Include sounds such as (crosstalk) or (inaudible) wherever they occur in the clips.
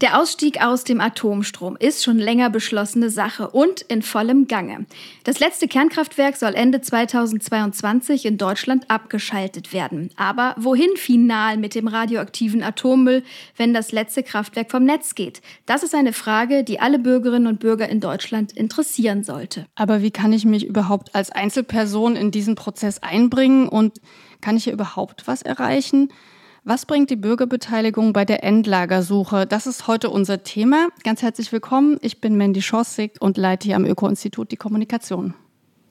Der Ausstieg aus dem Atomstrom ist schon länger beschlossene Sache und in vollem Gange. Das letzte Kernkraftwerk soll Ende 2022 in Deutschland abgeschaltet werden. Aber wohin final mit dem radioaktiven Atommüll, wenn das letzte Kraftwerk vom Netz geht? Das ist eine Frage, die alle Bürgerinnen und Bürger in Deutschland interessieren sollte. Aber wie kann ich mich überhaupt als Einzelperson in diesen Prozess einbringen und kann ich hier überhaupt was erreichen? Was bringt die Bürgerbeteiligung bei der Endlagersuche? Das ist heute unser Thema. Ganz herzlich willkommen. Ich bin Mandy Schossig und leite hier am Öko-Institut die Kommunikation.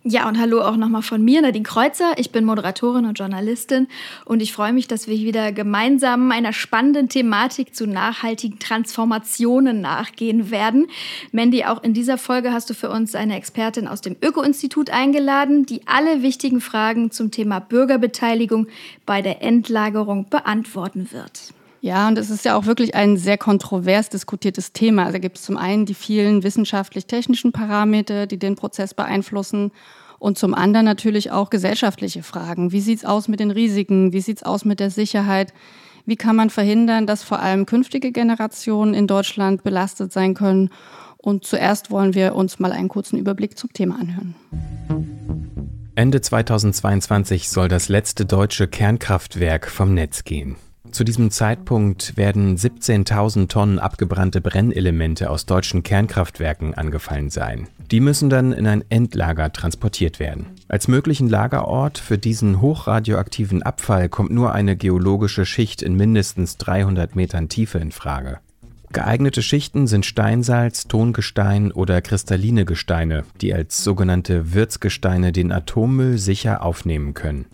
Ja, und hallo auch nochmal von mir, Nadine Kreuzer. Ich bin Moderatorin und Journalistin und ich freue mich, dass wir wieder gemeinsam einer spannenden Thematik zu nachhaltigen Transformationen nachgehen werden. Mandy, auch in dieser Folge hast du für uns eine Expertin aus dem Öko-Institut eingeladen, die alle wichtigen Fragen zum Thema Bürgerbeteiligung bei der Endlagerung beantworten wird. Ja, und es ist ja auch wirklich ein sehr kontrovers diskutiertes Thema. Also gibt es zum einen die vielen wissenschaftlich-technischen Parameter, die den Prozess beeinflussen und zum anderen natürlich auch gesellschaftliche Fragen. Wie sieht's aus mit den Risiken? Wie sieht's aus mit der Sicherheit? Wie kann man verhindern, dass vor allem künftige Generationen in Deutschland belastet sein können? Und zuerst wollen wir uns mal einen kurzen Überblick zum Thema anhören. Ende 2022 soll das letzte deutsche Kernkraftwerk vom Netz gehen. Zu diesem Zeitpunkt werden 17.000 Tonnen abgebrannte Brennelemente aus deutschen Kernkraftwerken angefallen sein. Die müssen dann in ein Endlager transportiert werden. Als möglichen Lagerort für diesen hochradioaktiven Abfall kommt nur eine geologische Schicht in mindestens 300 Metern Tiefe in Frage. Geeignete Schichten sind Steinsalz, Tongestein oder kristalline Gesteine, die als sogenannte Wirtsgesteine den Atommüll sicher aufnehmen können.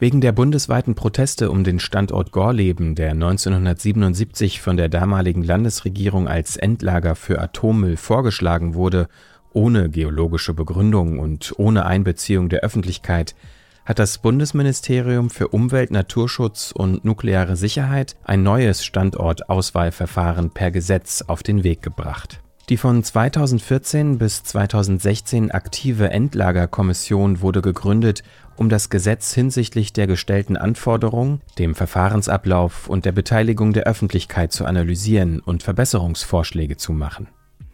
Wegen der bundesweiten Proteste um den Standort Gorleben, der 1977 von der damaligen Landesregierung als Endlager für Atommüll vorgeschlagen wurde, ohne geologische Begründung und ohne Einbeziehung der Öffentlichkeit, hat das Bundesministerium für Umwelt, Naturschutz und nukleare Sicherheit ein neues Standortauswahlverfahren per Gesetz auf den Weg gebracht. Die von 2014 bis 2016 aktive Endlagerkommission wurde gegründet, um das Gesetz hinsichtlich der gestellten Anforderungen, dem Verfahrensablauf und der Beteiligung der Öffentlichkeit zu analysieren und Verbesserungsvorschläge zu machen.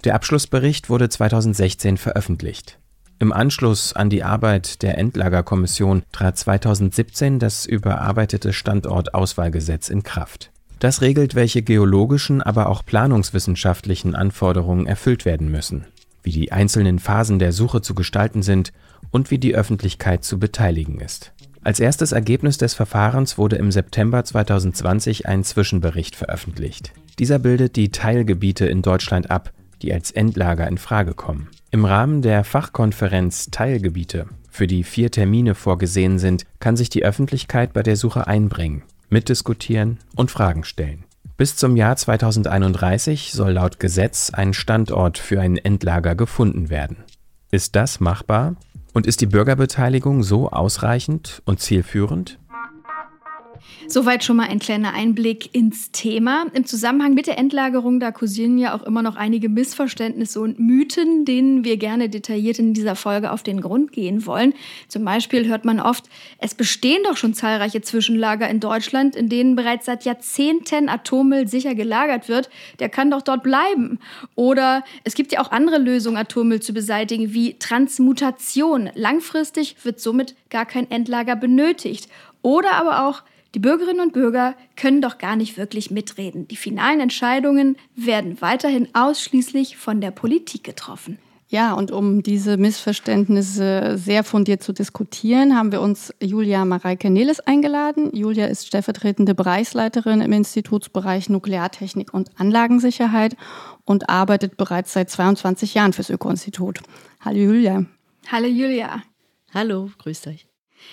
Der Abschlussbericht wurde 2016 veröffentlicht. Im Anschluss an die Arbeit der Endlagerkommission trat 2017 das überarbeitete Standortauswahlgesetz in Kraft. Das regelt, welche geologischen, aber auch planungswissenschaftlichen Anforderungen erfüllt werden müssen, wie die einzelnen Phasen der Suche zu gestalten sind und wie die Öffentlichkeit zu beteiligen ist. Als erstes Ergebnis des Verfahrens wurde im September 2020 ein Zwischenbericht veröffentlicht. Dieser bildet die Teilgebiete in Deutschland ab, die als Endlager in Frage kommen. Im Rahmen der Fachkonferenz Teilgebiete, für die vier Termine vorgesehen sind, kann sich die Öffentlichkeit bei der Suche einbringen, mitdiskutieren und Fragen stellen. Bis zum Jahr 2031 soll laut Gesetz ein Standort für ein Endlager gefunden werden. Ist das machbar? Und ist die Bürgerbeteiligung so ausreichend und zielführend? Soweit schon mal ein kleiner Einblick ins Thema. Im Zusammenhang mit der Endlagerung, da kursieren ja auch immer noch einige Missverständnisse und Mythen, denen wir gerne detailliert in dieser Folge auf den Grund gehen wollen. Zum Beispiel hört man oft, es bestehen doch schon zahlreiche Zwischenlager in Deutschland, in denen bereits seit Jahrzehnten Atommüll sicher gelagert wird. Der kann doch dort bleiben. Oder es gibt ja auch andere Lösungen, Atommüll zu beseitigen, wie Transmutation. Langfristig wird somit gar kein Endlager benötigt. Oder aber auch die Bürgerinnen und Bürger können doch gar nicht wirklich mitreden. Die finalen Entscheidungen werden weiterhin ausschließlich von der Politik getroffen. Ja, und um diese Missverständnisse sehr fundiert zu diskutieren, haben wir uns Julia Mareike Neles eingeladen. Julia ist stellvertretende Bereichsleiterin im Institutsbereich Nukleartechnik und Anlagensicherheit und arbeitet bereits seit 22 Jahren fürs Öko-Institut. Hallo Julia. Hallo Julia. Hallo, grüßt euch.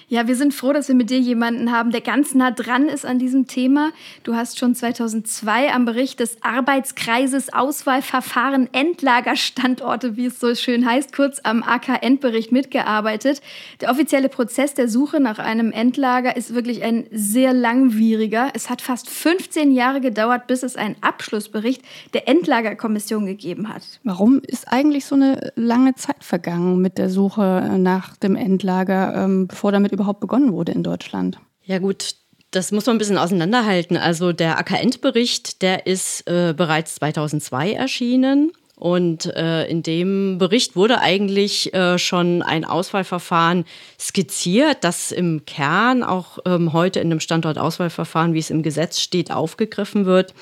Ja, wir sind froh, dass wir mit dir jemanden haben, der ganz nah dran ist an diesem Thema. Du hast schon 2002 am Bericht des Arbeitskreises Auswahlverfahren Endlagerstandorte, wie es so schön heißt, kurz am AK-Endbericht mitgearbeitet. Der offizielle Prozess der Suche nach einem Endlager ist wirklich ein sehr langwieriger. Es hat fast 15 Jahre gedauert, bis es einen Abschlussbericht der Endlagerkommission gegeben hat. Warum ist eigentlich so eine lange Zeit vergangen mit der Suche nach dem Endlager, ähm, bevor damit überhaupt begonnen wurde in Deutschland? Ja gut, das muss man ein bisschen auseinanderhalten. Also der AKN-Bericht, der ist äh, bereits 2002 erschienen. Und äh, in dem Bericht wurde eigentlich äh, schon ein Auswahlverfahren skizziert, das im Kern auch ähm, heute in dem Standortauswahlverfahren, wie es im Gesetz steht, aufgegriffen wird.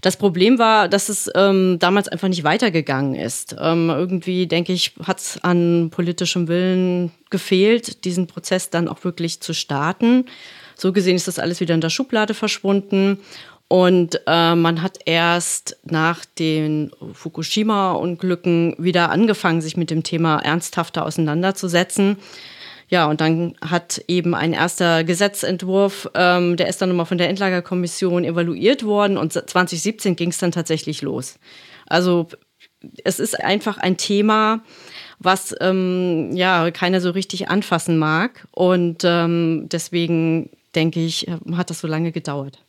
Das Problem war, dass es ähm, damals einfach nicht weitergegangen ist. Ähm, irgendwie, denke ich, hat es an politischem Willen gefehlt, diesen Prozess dann auch wirklich zu starten. So gesehen ist das alles wieder in der Schublade verschwunden. Und äh, man hat erst nach den Fukushima-Unglücken wieder angefangen, sich mit dem Thema ernsthafter auseinanderzusetzen. Ja, und dann hat eben ein erster Gesetzentwurf, ähm, der ist dann nochmal von der Endlagerkommission evaluiert worden und 2017 ging es dann tatsächlich los. Also es ist einfach ein Thema, was ähm, ja keiner so richtig anfassen mag. Und ähm, deswegen denke ich, hat das so lange gedauert.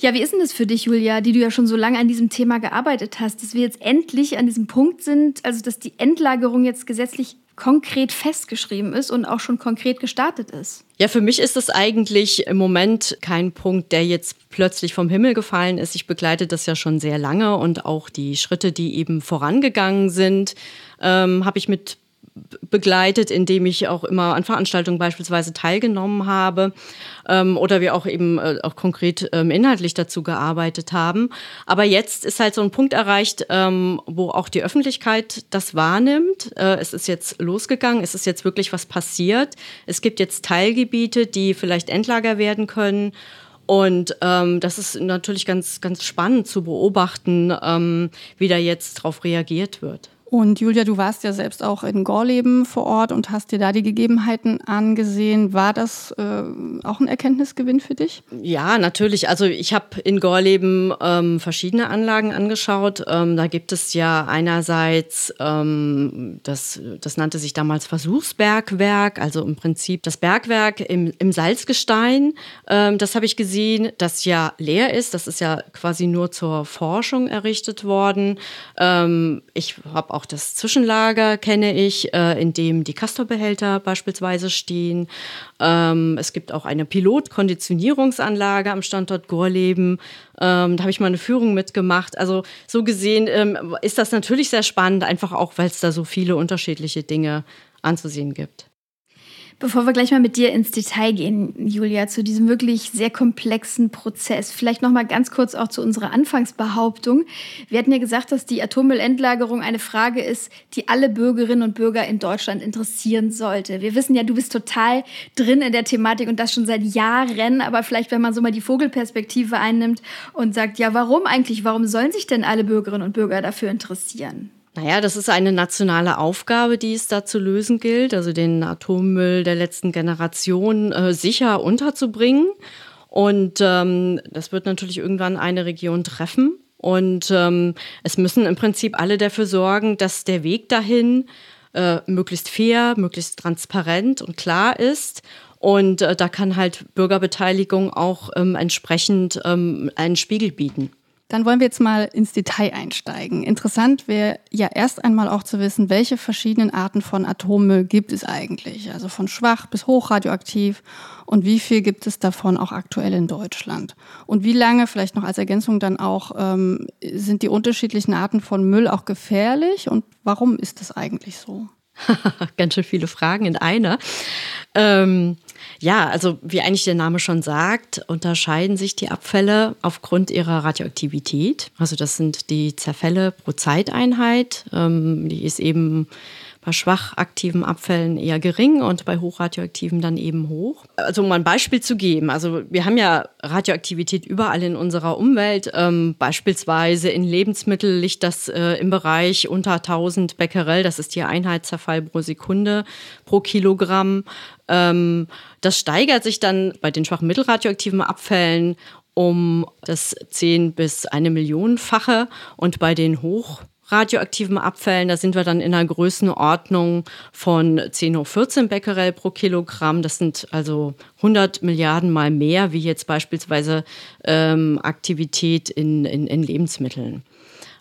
Ja, wie ist denn das für dich, Julia, die du ja schon so lange an diesem Thema gearbeitet hast, dass wir jetzt endlich an diesem Punkt sind, also dass die Endlagerung jetzt gesetzlich konkret festgeschrieben ist und auch schon konkret gestartet ist? Ja, für mich ist das eigentlich im Moment kein Punkt, der jetzt plötzlich vom Himmel gefallen ist. Ich begleite das ja schon sehr lange und auch die Schritte, die eben vorangegangen sind, ähm, habe ich mit begleitet, indem ich auch immer an Veranstaltungen beispielsweise teilgenommen habe ähm, oder wir auch eben äh, auch konkret ähm, inhaltlich dazu gearbeitet haben. Aber jetzt ist halt so ein Punkt erreicht, ähm, wo auch die Öffentlichkeit das wahrnimmt. Äh, es ist jetzt losgegangen, es ist jetzt wirklich was passiert. Es gibt jetzt Teilgebiete, die vielleicht Endlager werden können. Und ähm, das ist natürlich ganz, ganz spannend zu beobachten, ähm, wie da jetzt darauf reagiert wird. Und Julia, du warst ja selbst auch in Gorleben vor Ort und hast dir da die Gegebenheiten angesehen. War das äh, auch ein Erkenntnisgewinn für dich? Ja, natürlich. Also ich habe in Gorleben ähm, verschiedene Anlagen angeschaut. Ähm, da gibt es ja einerseits, ähm, das, das nannte sich damals Versuchsbergwerk, also im Prinzip das Bergwerk im, im Salzgestein. Ähm, das habe ich gesehen, das ja leer ist. Das ist ja quasi nur zur Forschung errichtet worden. Ähm, ich habe auch das Zwischenlager kenne ich, äh, in dem die Castorbehälter beispielsweise stehen. Ähm, es gibt auch eine Pilotkonditionierungsanlage am Standort Gorleben. Ähm, da habe ich mal eine Führung mitgemacht. Also so gesehen ähm, ist das natürlich sehr spannend, einfach auch, weil es da so viele unterschiedliche Dinge anzusehen gibt. Bevor wir gleich mal mit dir ins Detail gehen, Julia, zu diesem wirklich sehr komplexen Prozess, vielleicht noch mal ganz kurz auch zu unserer Anfangsbehauptung. Wir hatten ja gesagt, dass die Atommüllendlagerung eine Frage ist, die alle Bürgerinnen und Bürger in Deutschland interessieren sollte. Wir wissen ja, du bist total drin in der Thematik und das schon seit Jahren, aber vielleicht, wenn man so mal die Vogelperspektive einnimmt und sagt, ja, warum eigentlich? Warum sollen sich denn alle Bürgerinnen und Bürger dafür interessieren? Naja, das ist eine nationale Aufgabe, die es da zu lösen gilt, also den Atommüll der letzten Generation äh, sicher unterzubringen. Und ähm, das wird natürlich irgendwann eine Region treffen. Und ähm, es müssen im Prinzip alle dafür sorgen, dass der Weg dahin äh, möglichst fair, möglichst transparent und klar ist. Und äh, da kann halt Bürgerbeteiligung auch ähm, entsprechend ähm, einen Spiegel bieten. Dann wollen wir jetzt mal ins Detail einsteigen. Interessant wäre ja erst einmal auch zu wissen, welche verschiedenen Arten von Atommüll gibt es eigentlich? Also von schwach bis hochradioaktiv und wie viel gibt es davon auch aktuell in Deutschland? Und wie lange, vielleicht noch als Ergänzung dann auch, ähm, sind die unterschiedlichen Arten von Müll auch gefährlich und warum ist das eigentlich so? (laughs) Ganz schön viele Fragen in einer. Ähm ja, also wie eigentlich der Name schon sagt, unterscheiden sich die Abfälle aufgrund ihrer Radioaktivität. Also das sind die Zerfälle pro Zeiteinheit. Ähm, die ist eben schwach aktiven Abfällen eher gering und bei hochradioaktiven dann eben hoch. Also um ein Beispiel zu geben, also wir haben ja Radioaktivität überall in unserer Umwelt. Ähm, beispielsweise in Lebensmitteln liegt das äh, im Bereich unter 1000 Becquerel, das ist die Einheitszerfall pro Sekunde pro Kilogramm. Ähm, das steigert sich dann bei den schwachen mittelradioaktiven Abfällen um das 10 bis eine Millionenfache und bei den hoch radioaktiven Abfällen, da sind wir dann in einer Größenordnung von 10 hoch 14 Becquerel pro Kilogramm. Das sind also 100 Milliarden mal mehr, wie jetzt beispielsweise ähm, Aktivität in, in, in Lebensmitteln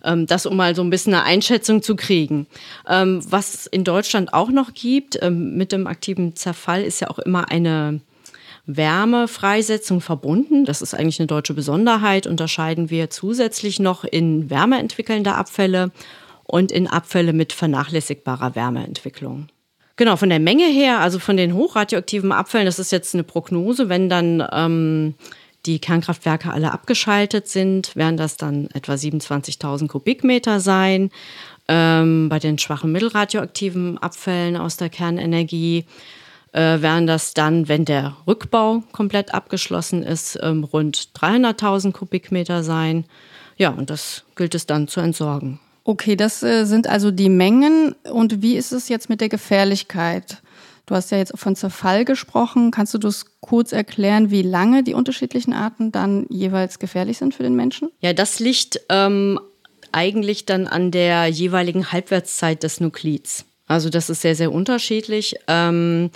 ähm, das um mal so ein bisschen eine Einschätzung zu kriegen. Ähm, was in Deutschland auch noch gibt, ähm, mit dem aktiven Zerfall ist ja auch immer eine Wärmefreisetzung verbunden. Das ist eigentlich eine deutsche Besonderheit. Unterscheiden wir zusätzlich noch in wärmeentwickelnde Abfälle und in Abfälle mit vernachlässigbarer Wärmeentwicklung. Genau, von der Menge her, also von den hochradioaktiven Abfällen, das ist jetzt eine Prognose, wenn dann ähm, die Kernkraftwerke alle abgeschaltet sind, werden das dann etwa 27.000 Kubikmeter sein. Ähm, bei den schwachen mittelradioaktiven Abfällen aus der Kernenergie äh, wären das dann, wenn der Rückbau komplett abgeschlossen ist, ähm, rund 300.000 Kubikmeter sein. Ja, und das gilt es dann zu entsorgen. Okay, das äh, sind also die Mengen. Und wie ist es jetzt mit der Gefährlichkeit? Du hast ja jetzt von Zerfall gesprochen. Kannst du das kurz erklären, wie lange die unterschiedlichen Arten dann jeweils gefährlich sind für den Menschen? Ja, das liegt ähm, eigentlich dann an der jeweiligen Halbwertszeit des Nuklids. Also das ist sehr, sehr unterschiedlich. Ähm,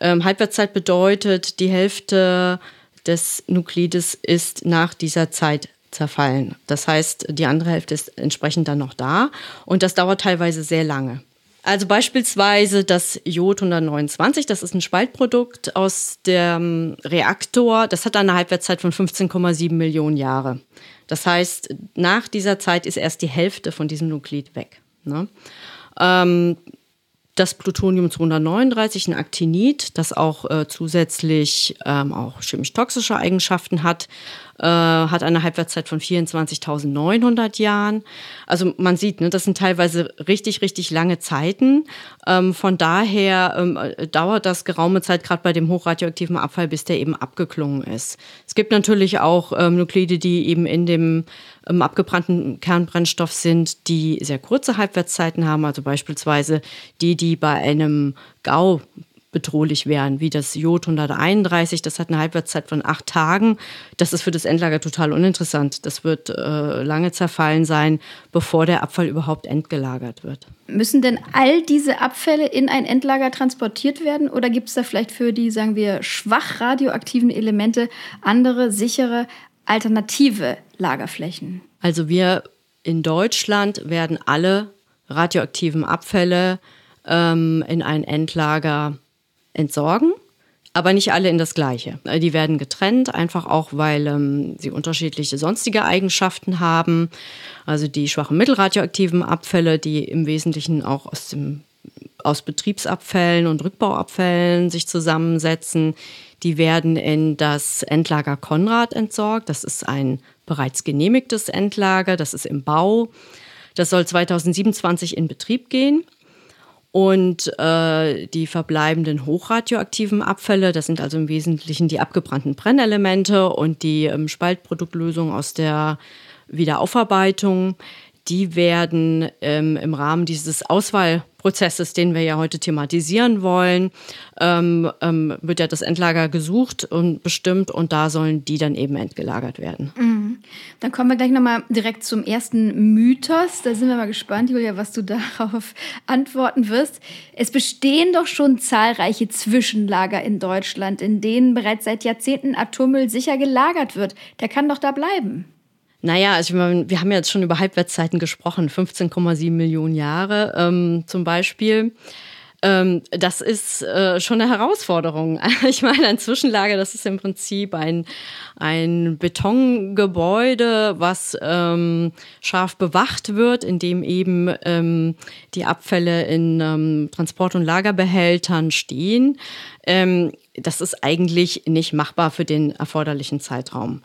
ähm, Halbwertszeit bedeutet, die Hälfte des Nuklides ist nach dieser Zeit zerfallen. Das heißt, die andere Hälfte ist entsprechend dann noch da und das dauert teilweise sehr lange. Also beispielsweise das Jod 129, das ist ein Spaltprodukt aus dem Reaktor, das hat eine Halbwertszeit von 15,7 Millionen Jahre. Das heißt, nach dieser Zeit ist erst die Hälfte von diesem Nuklid weg. Ne? Ähm, das Plutonium 239, ein Aktinid, das auch äh, zusätzlich ähm, auch chemisch-toxische Eigenschaften hat, äh, hat eine Halbwertszeit von 24.900 Jahren. Also man sieht, ne, das sind teilweise richtig, richtig lange Zeiten. Ähm, von daher ähm, dauert das geraume Zeit, gerade bei dem hochradioaktiven Abfall, bis der eben abgeklungen ist. Es gibt natürlich auch ähm, Nuklide, die eben in dem ähm, abgebrannten Kernbrennstoff sind, die sehr kurze Halbwertszeiten haben, also beispielsweise die, die bei einem GAU bedrohlich wären, wie das Jod 131. Das hat eine Halbwertszeit von acht Tagen. Das ist für das Endlager total uninteressant. Das wird äh, lange zerfallen sein, bevor der Abfall überhaupt entgelagert wird. Müssen denn all diese Abfälle in ein Endlager transportiert werden oder gibt es da vielleicht für die, sagen wir, schwach radioaktiven Elemente andere, sichere, alternative Lagerflächen? Also wir in Deutschland werden alle radioaktiven Abfälle ähm, in ein Endlager entsorgen, aber nicht alle in das gleiche. Äh, die werden getrennt, einfach auch, weil ähm, sie unterschiedliche sonstige Eigenschaften haben. Also die schwachen mittelradioaktiven Abfälle, die im Wesentlichen auch aus, dem, aus Betriebsabfällen und Rückbauabfällen sich zusammensetzen, die werden in das Endlager Konrad entsorgt. Das ist ein bereits genehmigtes Endlager, das ist im Bau. Das soll 2027 in Betrieb gehen. Und äh, die verbleibenden hochradioaktiven Abfälle, das sind also im Wesentlichen die abgebrannten Brennelemente und die ähm, Spaltproduktlösung aus der Wiederaufarbeitung, die werden ähm, im Rahmen dieses Auswahlprozesses, den wir ja heute thematisieren wollen, ähm, ähm, wird ja das Endlager gesucht und bestimmt und da sollen die dann eben entgelagert werden. Mhm. Dann kommen wir gleich nochmal direkt zum ersten Mythos. Da sind wir mal gespannt, Julia, was du (laughs) darauf antworten wirst. Es bestehen doch schon zahlreiche Zwischenlager in Deutschland, in denen bereits seit Jahrzehnten Atommüll sicher gelagert wird. Der kann doch da bleiben. Naja, also wir haben ja jetzt schon über Halbwertszeiten gesprochen, 15,7 Millionen Jahre ähm, zum Beispiel. Ähm, das ist äh, schon eine Herausforderung. (laughs) Ich meine, ein Zwischenlager, das ist im Prinzip ein, ein Betongebäude, was ähm, scharf bewacht wird, in dem eben ähm, die Abfälle in ähm, Transport- und Lagerbehältern stehen. Ähm, das ist eigentlich nicht machbar für den erforderlichen Zeitraum.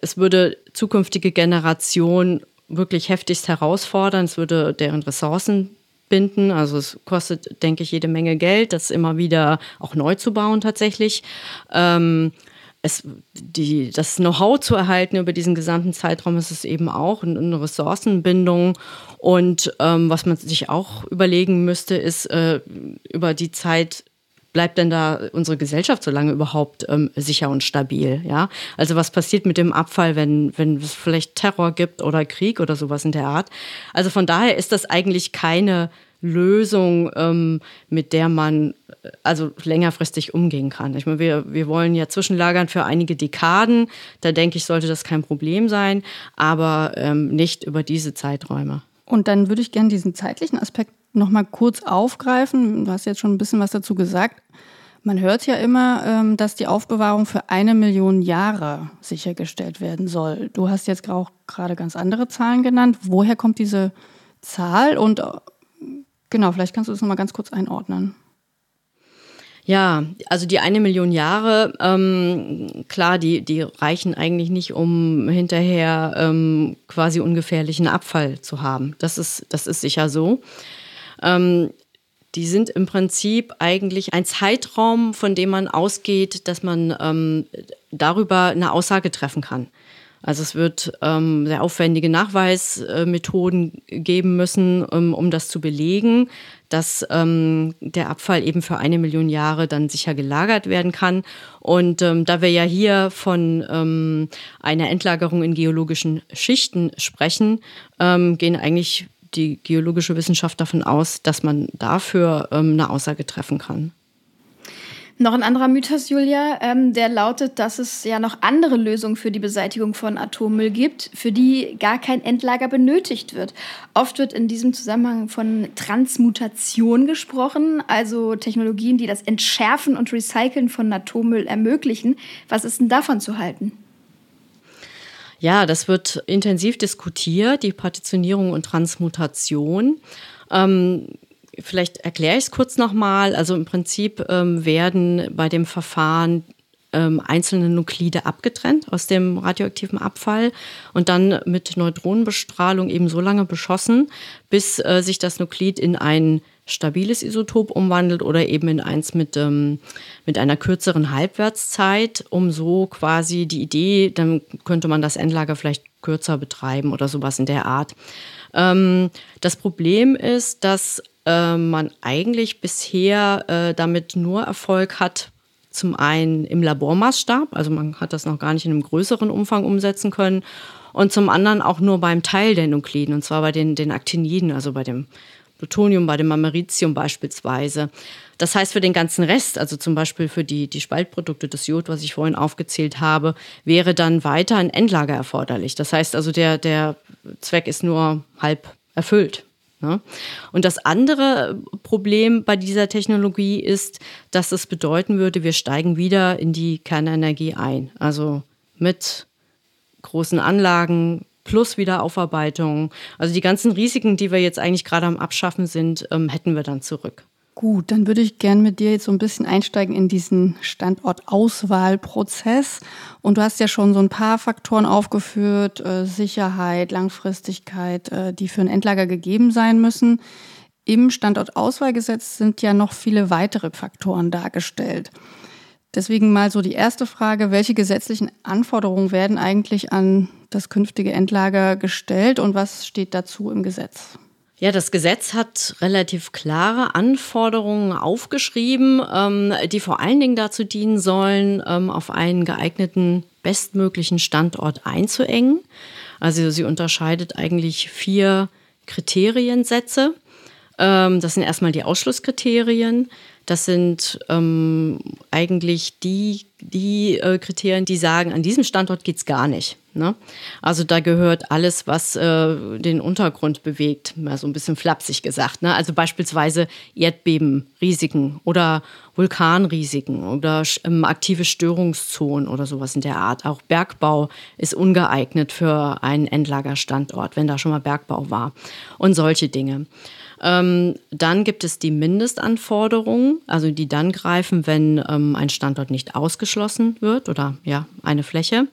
Es würde zukünftige Generationen wirklich heftigst herausfordern. Es würde deren Ressourcen binden. Also es kostet, denke ich, jede Menge Geld, das immer wieder auch neu zu bauen tatsächlich. Ähm, es, die, das Know-how zu erhalten über diesen gesamten Zeitraum ist es eben auch eine Ressourcenbindung. Und ähm, was man sich auch überlegen müsste, ist äh, über die Zeit bleibt denn da unsere Gesellschaft so lange überhaupt ähm, sicher und stabil? Ja, also was passiert mit dem Abfall, wenn wenn es vielleicht Terror gibt oder Krieg oder sowas in der Art? Also von daher ist das eigentlich keine Lösung, ähm, mit der man äh, also längerfristig umgehen kann. Ich meine, wir, wir wollen ja zwischenlagern für einige Dekaden. Da denke ich, sollte das kein Problem sein, aber ähm, nicht über diese Zeiträume. Und dann würde ich gerne diesen zeitlichen Aspekt noch mal kurz aufgreifen. Du hast jetzt schon ein bisschen was dazu gesagt. Man hört ja immer, ähm, dass die Aufbewahrung für eine Million Jahre sichergestellt werden soll. Du hast jetzt auch gerade ganz andere Zahlen genannt. Woher kommt diese Zahl? Und äh, genau, vielleicht kannst du das noch mal ganz kurz einordnen. Ja, also die eine Million Jahre, ähm, klar, die, die reichen eigentlich nicht, um hinterher ähm, quasi ungefährlichen Abfall zu haben. Das ist, das ist sicher so. Ähm, die sind im Prinzip eigentlich ein Zeitraum, von dem man ausgeht, dass man ähm, darüber eine Aussage treffen kann. Also es wird ähm, sehr aufwendige Nachweismethoden geben müssen, um, um das zu belegen, dass ähm, der Abfall eben für eine Million Jahre dann sicher gelagert werden kann. Und ähm, da wir ja hier von ähm, einer Endlagerung in geologischen Schichten sprechen, ähm, gehen eigentlich die geologische Wissenschaft davon aus, dass man dafür ähm, eine Aussage treffen kann. Noch ein anderer Mythos, Julia, ähm, der lautet, dass es ja noch andere Lösungen für die Beseitigung von Atommüll gibt, für die gar kein Endlager benötigt wird. Oft wird in diesem Zusammenhang von Transmutation gesprochen, also Technologien, die das Entschärfen und Recyceln von Atommüll ermöglichen. Was ist denn davon zu halten? Ja, das wird intensiv diskutiert, die Partitionierung und Transmutation. Ähm, Vielleicht erkläre ich es kurz nochmal. Also im Prinzip ähm, werden bei dem Verfahren ähm, einzelne Nuklide abgetrennt aus dem radioaktiven Abfall und dann mit Neutronenbestrahlung eben so lange beschossen, bis äh, sich das Nuklid in ein stabiles Isotop umwandelt oder eben in eins mit, ähm, mit einer kürzeren Halbwertszeit, um so quasi die Idee, dann könnte man das Endlager vielleicht kürzer betreiben oder sowas in der Art. Ähm, das Problem ist, dass äh, man eigentlich bisher äh, damit nur Erfolg hat, zum einen im Labormaßstab, also man hat das noch gar nicht in einem größeren Umfang umsetzen können, und zum anderen auch nur beim Teil der Nukliden, und zwar bei den, den Actiniden, also bei dem Plutonium, bei dem Americium beispielsweise. Das heißt, für den ganzen Rest, also zum Beispiel für die, die Spaltprodukte des Jod, was ich vorhin aufgezählt habe, wäre dann weiter ein Endlager erforderlich. Das heißt also, der, der Zweck ist nur halb erfüllt. Ne? Und das andere Problem bei dieser Technologie ist, dass es bedeuten würde, wir steigen wieder in die Kernenergie ein. Also mit großen Anlagen plus Wiederaufarbeitung. Also die ganzen Risiken, die wir jetzt eigentlich gerade am Abschaffen sind, ähm, hätten wir dann zurück. Gut, dann würde ich gerne mit dir jetzt so ein bisschen einsteigen in diesen Standortauswahlprozess. Und du hast ja schon so ein paar Faktoren aufgeführt, äh, Sicherheit, Langfristigkeit, äh, die für ein Endlager gegeben sein müssen. Im Standortauswahlgesetz sind ja noch viele weitere Faktoren dargestellt. Deswegen mal so die erste Frage, welche gesetzlichen Anforderungen werden eigentlich an das künftige Endlager gestellt und was steht dazu im Gesetz? Ja, das Gesetz hat relativ klare Anforderungen aufgeschrieben, ähm, die vor allen Dingen dazu dienen sollen, ähm, auf einen geeigneten, bestmöglichen Standort einzuengen. Also sie unterscheidet eigentlich vier Kriteriensätze. Ähm, das sind erstmal die Ausschlusskriterien. Das sind ähm, eigentlich die, die äh, Kriterien, die sagen, an diesem Standort geht's gar nicht. Ne? Also da gehört alles, was äh, den Untergrund bewegt, mal so ein bisschen flapsig gesagt. Ne? Also beispielsweise Erdbebenrisiken oder Vulkanrisiken oder ähm, aktive Störungszonen oder sowas in der Art. Auch Bergbau ist ungeeignet für einen Endlagerstandort, wenn da schon mal Bergbau war und solche Dinge. Ähm, dann gibt es die Mindestanforderungen, also die dann greifen, wenn ähm, ein Standort nicht ausgeschlossen wird oder ja, eine Fläche.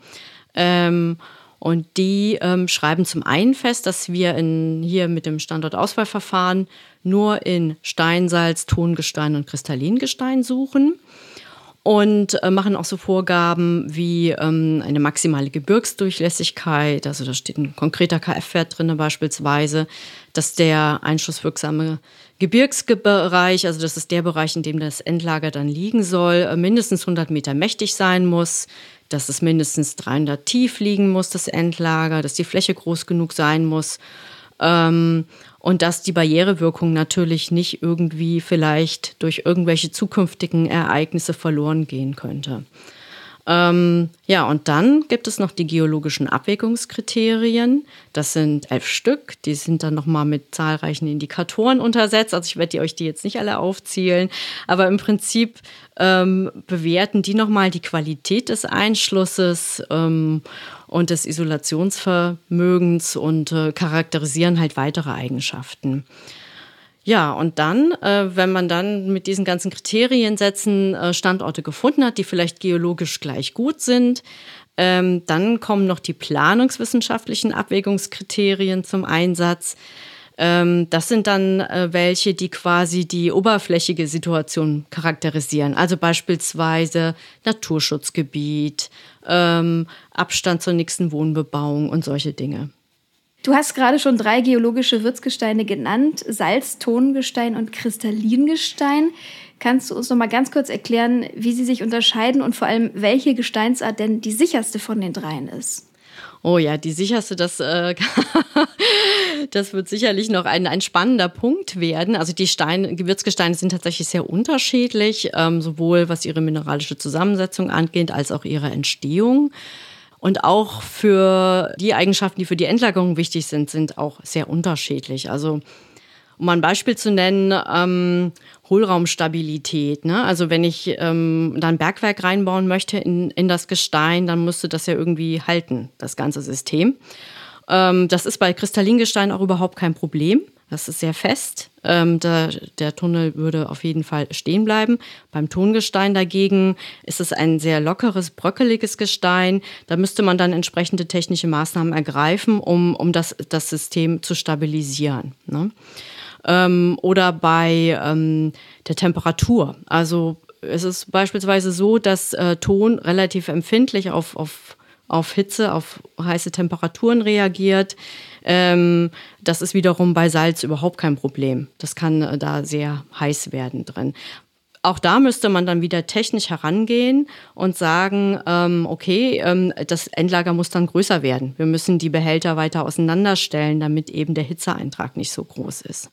Ähm, Und die ähm, schreiben zum einen fest, dass wir in, hier mit dem Standortauswahlverfahren nur in Steinsalz, Tongestein und Kristallingestein suchen und äh, machen auch so Vorgaben wie ähm, eine maximale Gebirgsdurchlässigkeit. Also da steht ein konkreter KF-Wert drin beispielsweise, dass der einschlusswirksame Gebirgsbereich, also das ist der Bereich, in dem das Endlager dann liegen soll, äh, mindestens 100 Meter mächtig sein muss, dass es mindestens 300 tief liegen muss, das Endlager, dass die Fläche groß genug sein muss. Ähm, und dass die Barrierewirkung natürlich nicht irgendwie vielleicht durch irgendwelche zukünftigen Ereignisse verloren gehen könnte. Ähm, ja, und dann gibt es noch die geologischen Abwägungskriterien. Das sind elf Stück. Die sind dann nochmal mit zahlreichen Indikatoren untersetzt. Also ich werde euch die jetzt nicht alle aufzählen. Aber im Prinzip ähm, bewerten die nochmal die Qualität des Einschlusses ähm, und des Isolationsvermögens und äh, charakterisieren halt weitere Eigenschaften. Ja, und dann, äh, wenn man dann mit diesen ganzen Kriteriensätzen äh, Standorte gefunden hat, die vielleicht geologisch gleich gut sind, ähm, dann kommen noch die planungswissenschaftlichen Abwägungskriterien zum Einsatz. Ähm, das sind dann äh, welche, die quasi die oberflächige Situation charakterisieren. Also beispielsweise Naturschutzgebiet, ähm, Abstand zur nächsten Wohnbebauung und solche Dinge. Du hast gerade schon drei geologische Wirtsgesteine genannt: Salz, Tongestein und Kristallingestein. Kannst du uns noch mal ganz kurz erklären, wie sie sich unterscheiden und vor allem, welche Gesteinsart denn die sicherste von den dreien ist? Oh ja, die sicherste, das, äh, (laughs) das wird sicherlich noch ein, ein spannender Punkt werden. Also die Steine, Gewürzgesteine sind tatsächlich sehr unterschiedlich, ähm, sowohl was ihre mineralische Zusammensetzung angeht, als auch ihre Entstehung. Und auch für die Eigenschaften, die für die Endlagerung wichtig sind, sind auch sehr unterschiedlich. Also um ein Beispiel zu nennen, ähm, Hohlraumstabilität. Ne? Also wenn ich ähm, da ein Bergwerk reinbauen möchte in, in das Gestein, dann müsste das ja irgendwie halten, das ganze System. Ähm, das ist bei Kristallingestein auch überhaupt kein Problem. Das ist sehr fest. Ähm, der, der, Tunnel würde auf jeden Fall stehen bleiben. Beim Tongestein dagegen ist es ein sehr lockeres, bröckeliges Gestein. Da müsste man dann entsprechende technische Maßnahmen ergreifen, um, um das, das System zu stabilisieren. Ne? Ähm, oder bei ähm, der Temperatur. Also es ist beispielsweise so, dass äh, Ton relativ empfindlich auf, auf, auf Hitze, auf heiße Temperaturen reagiert. Ähm, das ist wiederum bei Salz überhaupt kein Problem. Das kann äh, da sehr heiß werden drin. Auch da müsste man dann wieder technisch herangehen und sagen, ähm, okay, ähm, das Endlager muss dann größer werden. Wir müssen die Behälter weiter auseinanderstellen, damit eben der Hitzeeintrag nicht so groß ist.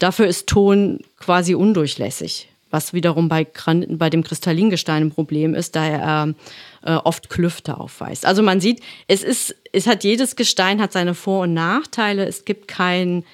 Dafür ist Ton quasi undurchlässig, was wiederum bei, bei dem Kristallingestein ein Problem ist, da er äh, oft Klüfte aufweist. Also man sieht, es ist, es hat jedes Gestein hat seine Vor- und Nachteile. Es gibt kein,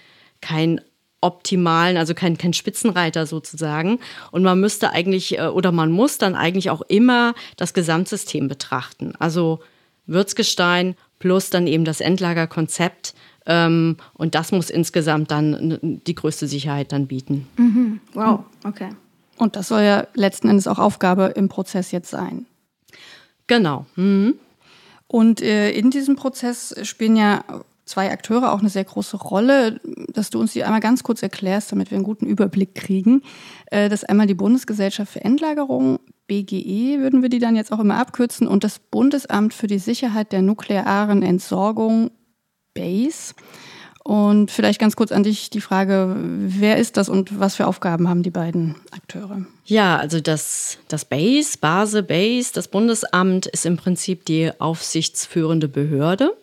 kein optimalen, also kein, kein Spitzenreiter sozusagen. Und man müsste eigentlich, äh, oder man muss dann eigentlich auch immer das Gesamtsystem betrachten. Also Würzgestein plus dann eben das Endlagerkonzept. Ähm, und das muss insgesamt dann die größte Sicherheit dann bieten. Mhm. Wow, okay. Und das soll ja letzten Endes auch Aufgabe im Prozess jetzt sein. Genau. Mhm. Und äh, in diesem Prozess spielen ja zwei Akteure auch eine sehr große Rolle, dass du uns die einmal ganz kurz erklärst, damit wir einen guten Überblick kriegen. Äh, das ist einmal die Bundesgesellschaft für Endlagerung, BGE würden wir die dann jetzt auch immer abkürzen, und das Bundesamt für die Sicherheit der nuklearen Entsorgung, BASE. Und vielleicht ganz kurz an dich die Frage, wer ist das und was für Aufgaben haben die beiden Akteure? Ja, also das, das BASE, Base, BASE, das Bundesamt ist im Prinzip die aufsichtsführende Behörde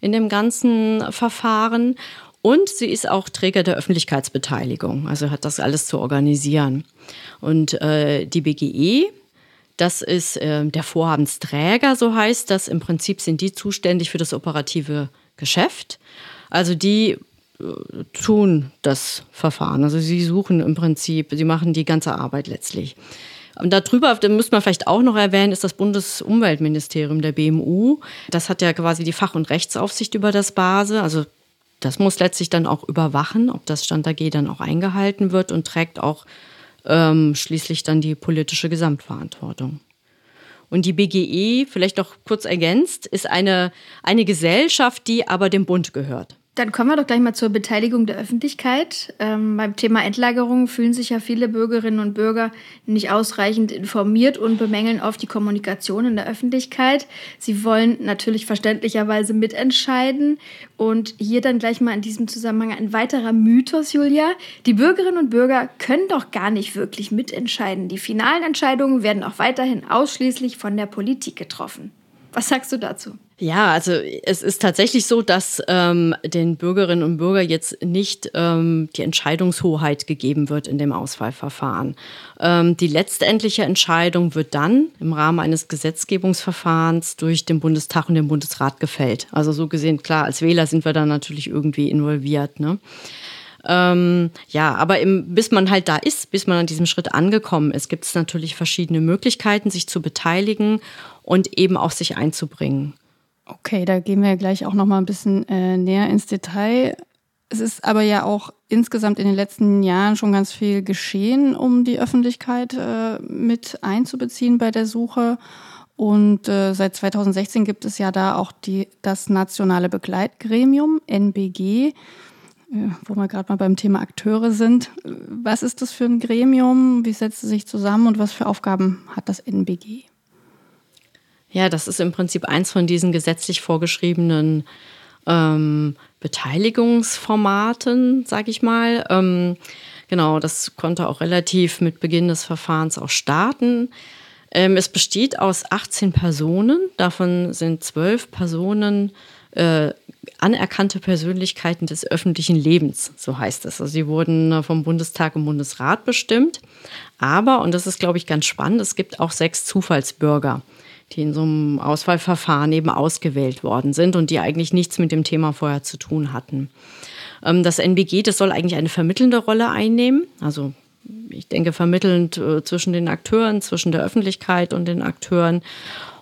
in dem ganzen Verfahren. Und sie ist auch Träger der Öffentlichkeitsbeteiligung, also hat das alles zu organisieren. Und äh, die BGE, das ist äh, der Vorhabensträger, so heißt das. Im Prinzip sind die zuständig für das operative Geschäft. Also die äh, tun das Verfahren. Also sie suchen im Prinzip, sie machen die ganze Arbeit letztlich. Und darüber, da müsste man vielleicht auch noch erwähnen, ist das Bundesumweltministerium der BMU. Das hat ja quasi die Fach- und Rechtsaufsicht über das Base. Also das muss letztlich dann auch überwachen, ob das Stand AG dann auch eingehalten wird und trägt auch ähm, schließlich dann die politische Gesamtverantwortung. Und die BGE, vielleicht noch kurz ergänzt, ist eine, eine Gesellschaft, die aber dem Bund gehört. Dann kommen wir doch gleich mal zur Beteiligung der Öffentlichkeit. Ähm, beim Thema Endlagerung fühlen sich ja viele Bürgerinnen und Bürger nicht ausreichend informiert und bemängeln oft die Kommunikation in der Öffentlichkeit. Sie wollen natürlich verständlicherweise mitentscheiden. Und hier dann gleich mal in diesem Zusammenhang ein weiterer Mythos, Julia. Die Bürgerinnen und Bürger können doch gar nicht wirklich mitentscheiden. Die finalen Entscheidungen werden auch weiterhin ausschließlich von der Politik getroffen. Was sagst du dazu? Ja, also es ist tatsächlich so, dass ähm, den Bürgerinnen und Bürgern jetzt nicht ähm, die Entscheidungshoheit gegeben wird in dem Auswahlverfahren. Ähm, die letztendliche Entscheidung wird dann im Rahmen eines Gesetzgebungsverfahrens durch den Bundestag und den Bundesrat gefällt. Also so gesehen, klar, als Wähler sind wir da natürlich irgendwie involviert. Ne? Ähm, ja, aber im, bis man halt da ist, bis man an diesem Schritt angekommen ist, gibt es natürlich verschiedene Möglichkeiten, sich zu beteiligen und eben auch sich einzubringen. Okay, da gehen wir gleich auch noch mal ein bisschen äh, näher ins Detail. Es ist aber ja auch insgesamt in den letzten Jahren schon ganz viel geschehen, um die Öffentlichkeit äh, mit einzubeziehen bei der Suche. Und äh, seit 2016 gibt es ja da auch die, das nationale Begleitgremium NBG, äh, wo wir gerade mal beim Thema Akteure sind. Was ist das für ein Gremium? Wie setzt es sich zusammen und was für Aufgaben hat das NBG? Ja, das ist im Prinzip eins von diesen gesetzlich vorgeschriebenen ähm, Beteiligungsformaten, sage ich mal. Ähm, genau, das konnte auch relativ mit Beginn des Verfahrens auch starten. Ähm, es besteht aus 18 Personen, davon sind zwölf Personen äh, anerkannte Persönlichkeiten des öffentlichen Lebens, so heißt es. Also sie wurden äh, vom Bundestag und Bundesrat bestimmt. Aber, und das ist, glaube ich, ganz spannend, es gibt auch sechs Zufallsbürger die in so einem Auswahlverfahren eben ausgewählt worden sind und die eigentlich nichts mit dem Thema vorher zu tun hatten. Ähm, das NBG, das soll eigentlich eine vermittelnde Rolle einnehmen, also ich denke vermittelnd äh, zwischen den Akteuren, zwischen der Öffentlichkeit und den Akteuren.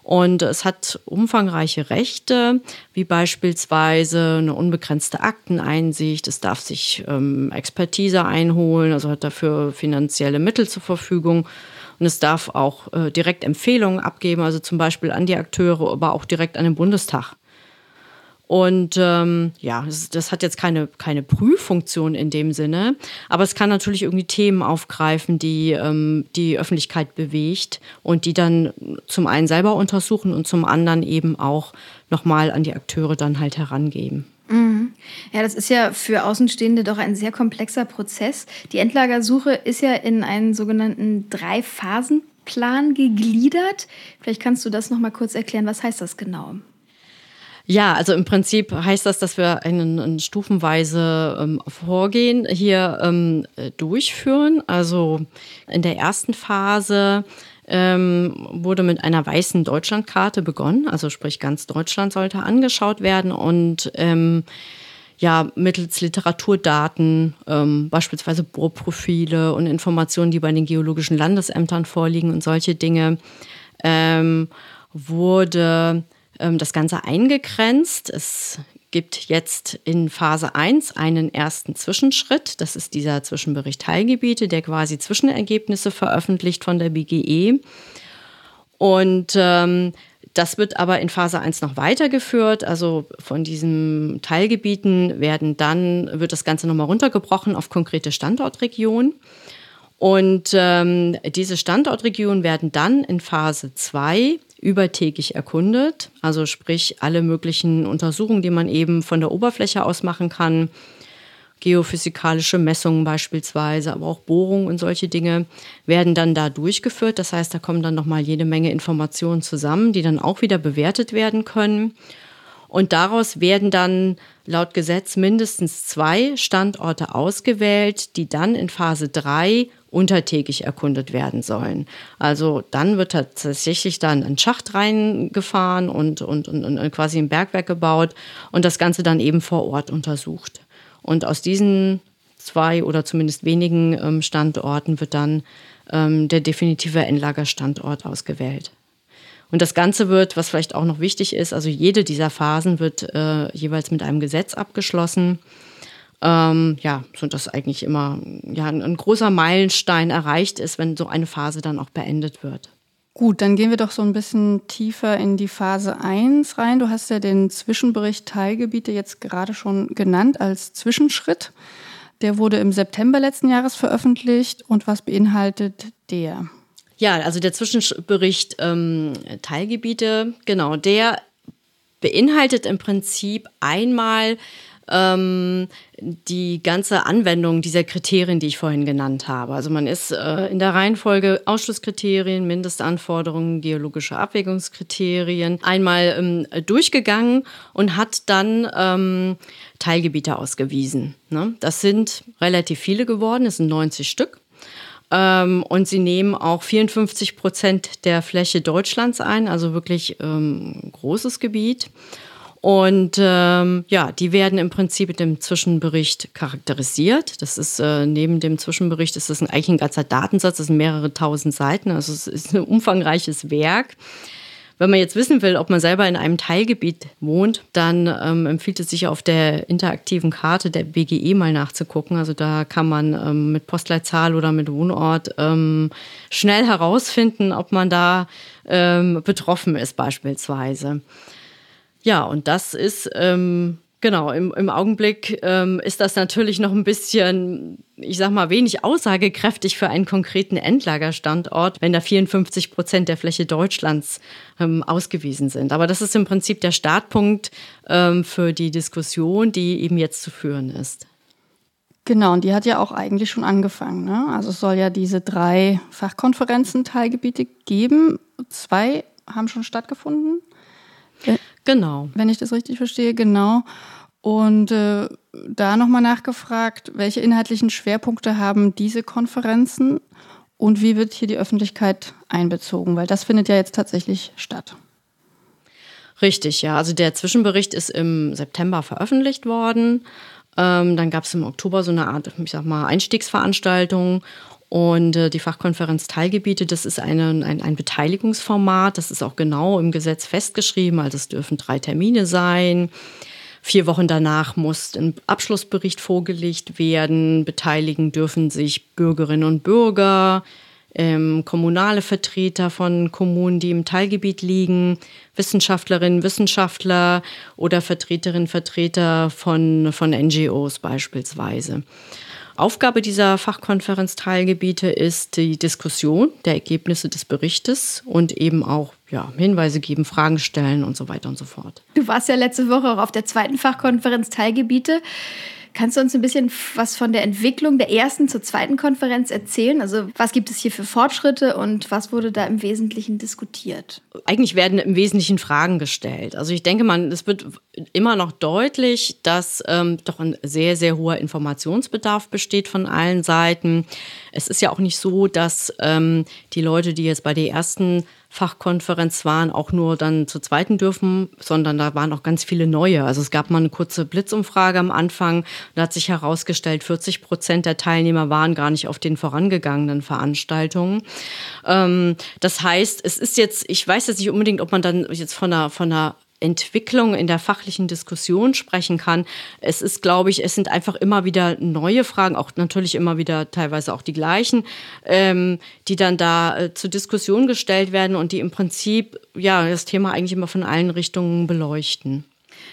Und es hat umfangreiche Rechte, wie beispielsweise eine unbegrenzte Akteneinsicht. Es darf sich ähm, Expertise einholen, also hat dafür finanzielle Mittel zur Verfügung. Und es darf auch äh, direkt Empfehlungen abgeben, also zum Beispiel an die Akteure, aber auch direkt an den Bundestag. Und ähm, ja, das, das, hat jetzt keine, keine Prüffunktion in dem Sinne, aber es kann natürlich irgendwie Themen aufgreifen, die ähm, die Öffentlichkeit bewegt und die dann zum einen selber untersuchen und zum anderen eben auch nochmal an die Akteure dann halt herangeben. Mhm. Ja, das ist ja für Außenstehende doch ein sehr komplexer Prozess. Die Endlagersuche ist ja in einen sogenannten Drei-Phasen-Plan gegliedert. Vielleicht kannst du das noch mal kurz erklären. Was heißt das genau? Ja, also im Prinzip heißt das, dass wir einen, einen stufenweise ähm, Vorgehen hier ähm, durchführen. Also in der ersten Phase ähm, wurde mit einer weißen Deutschlandkarte begonnen. Also sprich, ganz Deutschland sollte angeschaut werden und ähm, ja, mittels Literaturdaten, ähm, beispielsweise Bohrprofile und Informationen, die bei den geologischen Landesämtern vorliegen und solche Dinge, ähm, wurde ähm, das Ganze eingegrenzt. Es gibt jetzt in Phase 1 einen ersten Zwischenschritt. Das ist dieser Zwischenbericht Teilgebiete, der quasi Zwischenergebnisse veröffentlicht von der BGE. Und ähm, das wird aber in Phase 1 noch weitergeführt. Also von diesen Teilgebieten werden dann, wird das Ganze nochmal runtergebrochen auf konkrete Standortregionen. Und ähm, diese Standortregionen werden dann in Phase 2 übertägig erkundet. Also sprich alle möglichen Untersuchungen, die man eben von der Oberfläche aus machen kann. Geophysikalische Messungen beispielsweise, aber auch Bohrungen und solche Dinge werden dann da durchgeführt. Das heißt, da kommen dann nochmal jede Menge Informationen zusammen, die dann auch wieder bewertet werden können. Und daraus werden dann laut Gesetz mindestens zwei Standorte ausgewählt, die dann in Phase 3 untertägig erkundet werden sollen. Also dann wird tatsächlich dann ein Schacht reingefahren und, und, und, und quasi ein Bergwerk gebaut und das Ganze dann eben vor Ort untersucht. Und aus diesen zwei oder zumindest wenigen ähm, Standorten wird dann ähm, der definitive Endlagerstandort ausgewählt. Und das Ganze wird, was vielleicht auch noch wichtig ist, also jede dieser Phasen wird äh, jeweils mit einem Gesetz abgeschlossen ähm, ja, so dass eigentlich immer ja, ein, ein großer Meilenstein erreicht ist, wenn so eine Phase dann auch beendet wird. Gut, dann gehen wir doch so ein bisschen tiefer in die Phase 1 rein. Du hast ja den Zwischenbericht Teilgebiete jetzt gerade schon genannt als Zwischenschritt. Der wurde im September letzten Jahres veröffentlicht. Und was beinhaltet der? Ja, also der Zwischenbericht ähm, Teilgebiete, genau, der beinhaltet im Prinzip einmal ähm, die ganze Anwendung dieser Kriterien, die ich vorhin genannt habe. Also man ist äh, in der Reihenfolge Ausschlusskriterien, Mindestanforderungen, geologische Abwägungskriterien einmal ähm, durchgegangen und hat dann ähm, Teilgebiete ausgewiesen. Ne? Das sind relativ viele geworden, es sind 90 Stück. Ähm, und sie nehmen auch 54 Prozent der Fläche Deutschlands ein, also wirklich ähm, großes Gebiet. Und ähm, ja, die werden im Prinzip mit dem Zwischenbericht charakterisiert. Das ist äh, neben dem Zwischenbericht ist das eigentlich ein ganzer Datensatz, das sind mehrere tausend Seiten, also es ist ein umfangreiches Werk. Wenn man jetzt wissen will, ob man selber in einem Teilgebiet wohnt, dann ähm, empfiehlt es sich auf der interaktiven Karte der BGE mal nachzugucken. Also da kann man ähm, mit Postleitzahl oder mit Wohnort ähm, schnell herausfinden, ob man da ähm, betroffen ist beispielsweise. Ja, und das ist, ähm, genau, im, im Augenblick ähm, ist das natürlich noch ein bisschen, ich sag mal, wenig aussagekräftig für einen konkreten Endlagerstandort, wenn da 54 Prozent der Fläche Deutschlands ähm, ausgewiesen sind. Aber das ist im Prinzip der Startpunkt ähm, für die Diskussion, die eben jetzt zu führen ist. Genau, und die hat ja auch eigentlich schon angefangen. Ne? Also es soll ja diese drei Fachkonferenzen Teilgebiete geben. Zwei haben schon stattgefunden. Genau. Wenn ich das richtig verstehe, genau. Und äh, da nochmal nachgefragt, welche inhaltlichen Schwerpunkte haben diese Konferenzen und wie wird hier die Öffentlichkeit einbezogen? Weil das findet ja jetzt tatsächlich statt. Richtig, ja. Also der Zwischenbericht ist im September veröffentlicht worden. Ähm, dann gab es im Oktober so eine Art, ich sag mal, Einstiegsveranstaltung und äh, die Fachkonferenz Teilgebiete, das ist eine, ein, ein Beteiligungsformat, das ist auch genau im Gesetz festgeschrieben, also es dürfen drei Termine sein. Vier Wochen danach muss ein Abschlussbericht vorgelegt werden. Beteiligen dürfen sich Bürgerinnen und Bürger, ähm, kommunale Vertreter von Kommunen, die im Teilgebiet liegen, Wissenschaftlerinnen, Wissenschaftler oder Vertreterinnen, Vertreter von, von NGOs beispielsweise. Aufgabe dieser Fachkonferenz Teilgebiete ist die Diskussion der Ergebnisse des Berichtes und eben auch ja, Hinweise geben, Fragen stellen und so weiter und so fort. Du warst ja letzte Woche auch auf der zweiten Fachkonferenz Teilgebiete. Kannst du uns ein bisschen was von der Entwicklung der ersten zur zweiten Konferenz erzählen? Also was gibt es hier für Fortschritte und was wurde da im Wesentlichen diskutiert? Eigentlich werden im Wesentlichen Fragen gestellt. Also ich denke mal, es wird immer noch deutlich, dass ähm, doch ein sehr, sehr hoher Informationsbedarf besteht von allen Seiten. Es ist ja auch nicht so, dass ähm, die Leute, die jetzt bei der ersten Fachkonferenz waren, auch nur dann zu zweiten dürfen, sondern da waren auch ganz viele neue. Also es gab mal eine kurze Blitzumfrage am Anfang. Da hat sich herausgestellt, 40 Prozent der Teilnehmer waren gar nicht auf den vorangegangenen Veranstaltungen. Ähm, das heißt, es ist jetzt, ich weiß jetzt nicht unbedingt, ob man dann jetzt von einer, von einer Entwicklung in der fachlichen Diskussion sprechen kann. Es ist, glaube ich, es sind einfach immer wieder neue Fragen, auch natürlich immer wieder teilweise auch die gleichen, ähm, die dann da äh, zur Diskussion gestellt werden und die im Prinzip ja das Thema eigentlich immer von allen Richtungen beleuchten.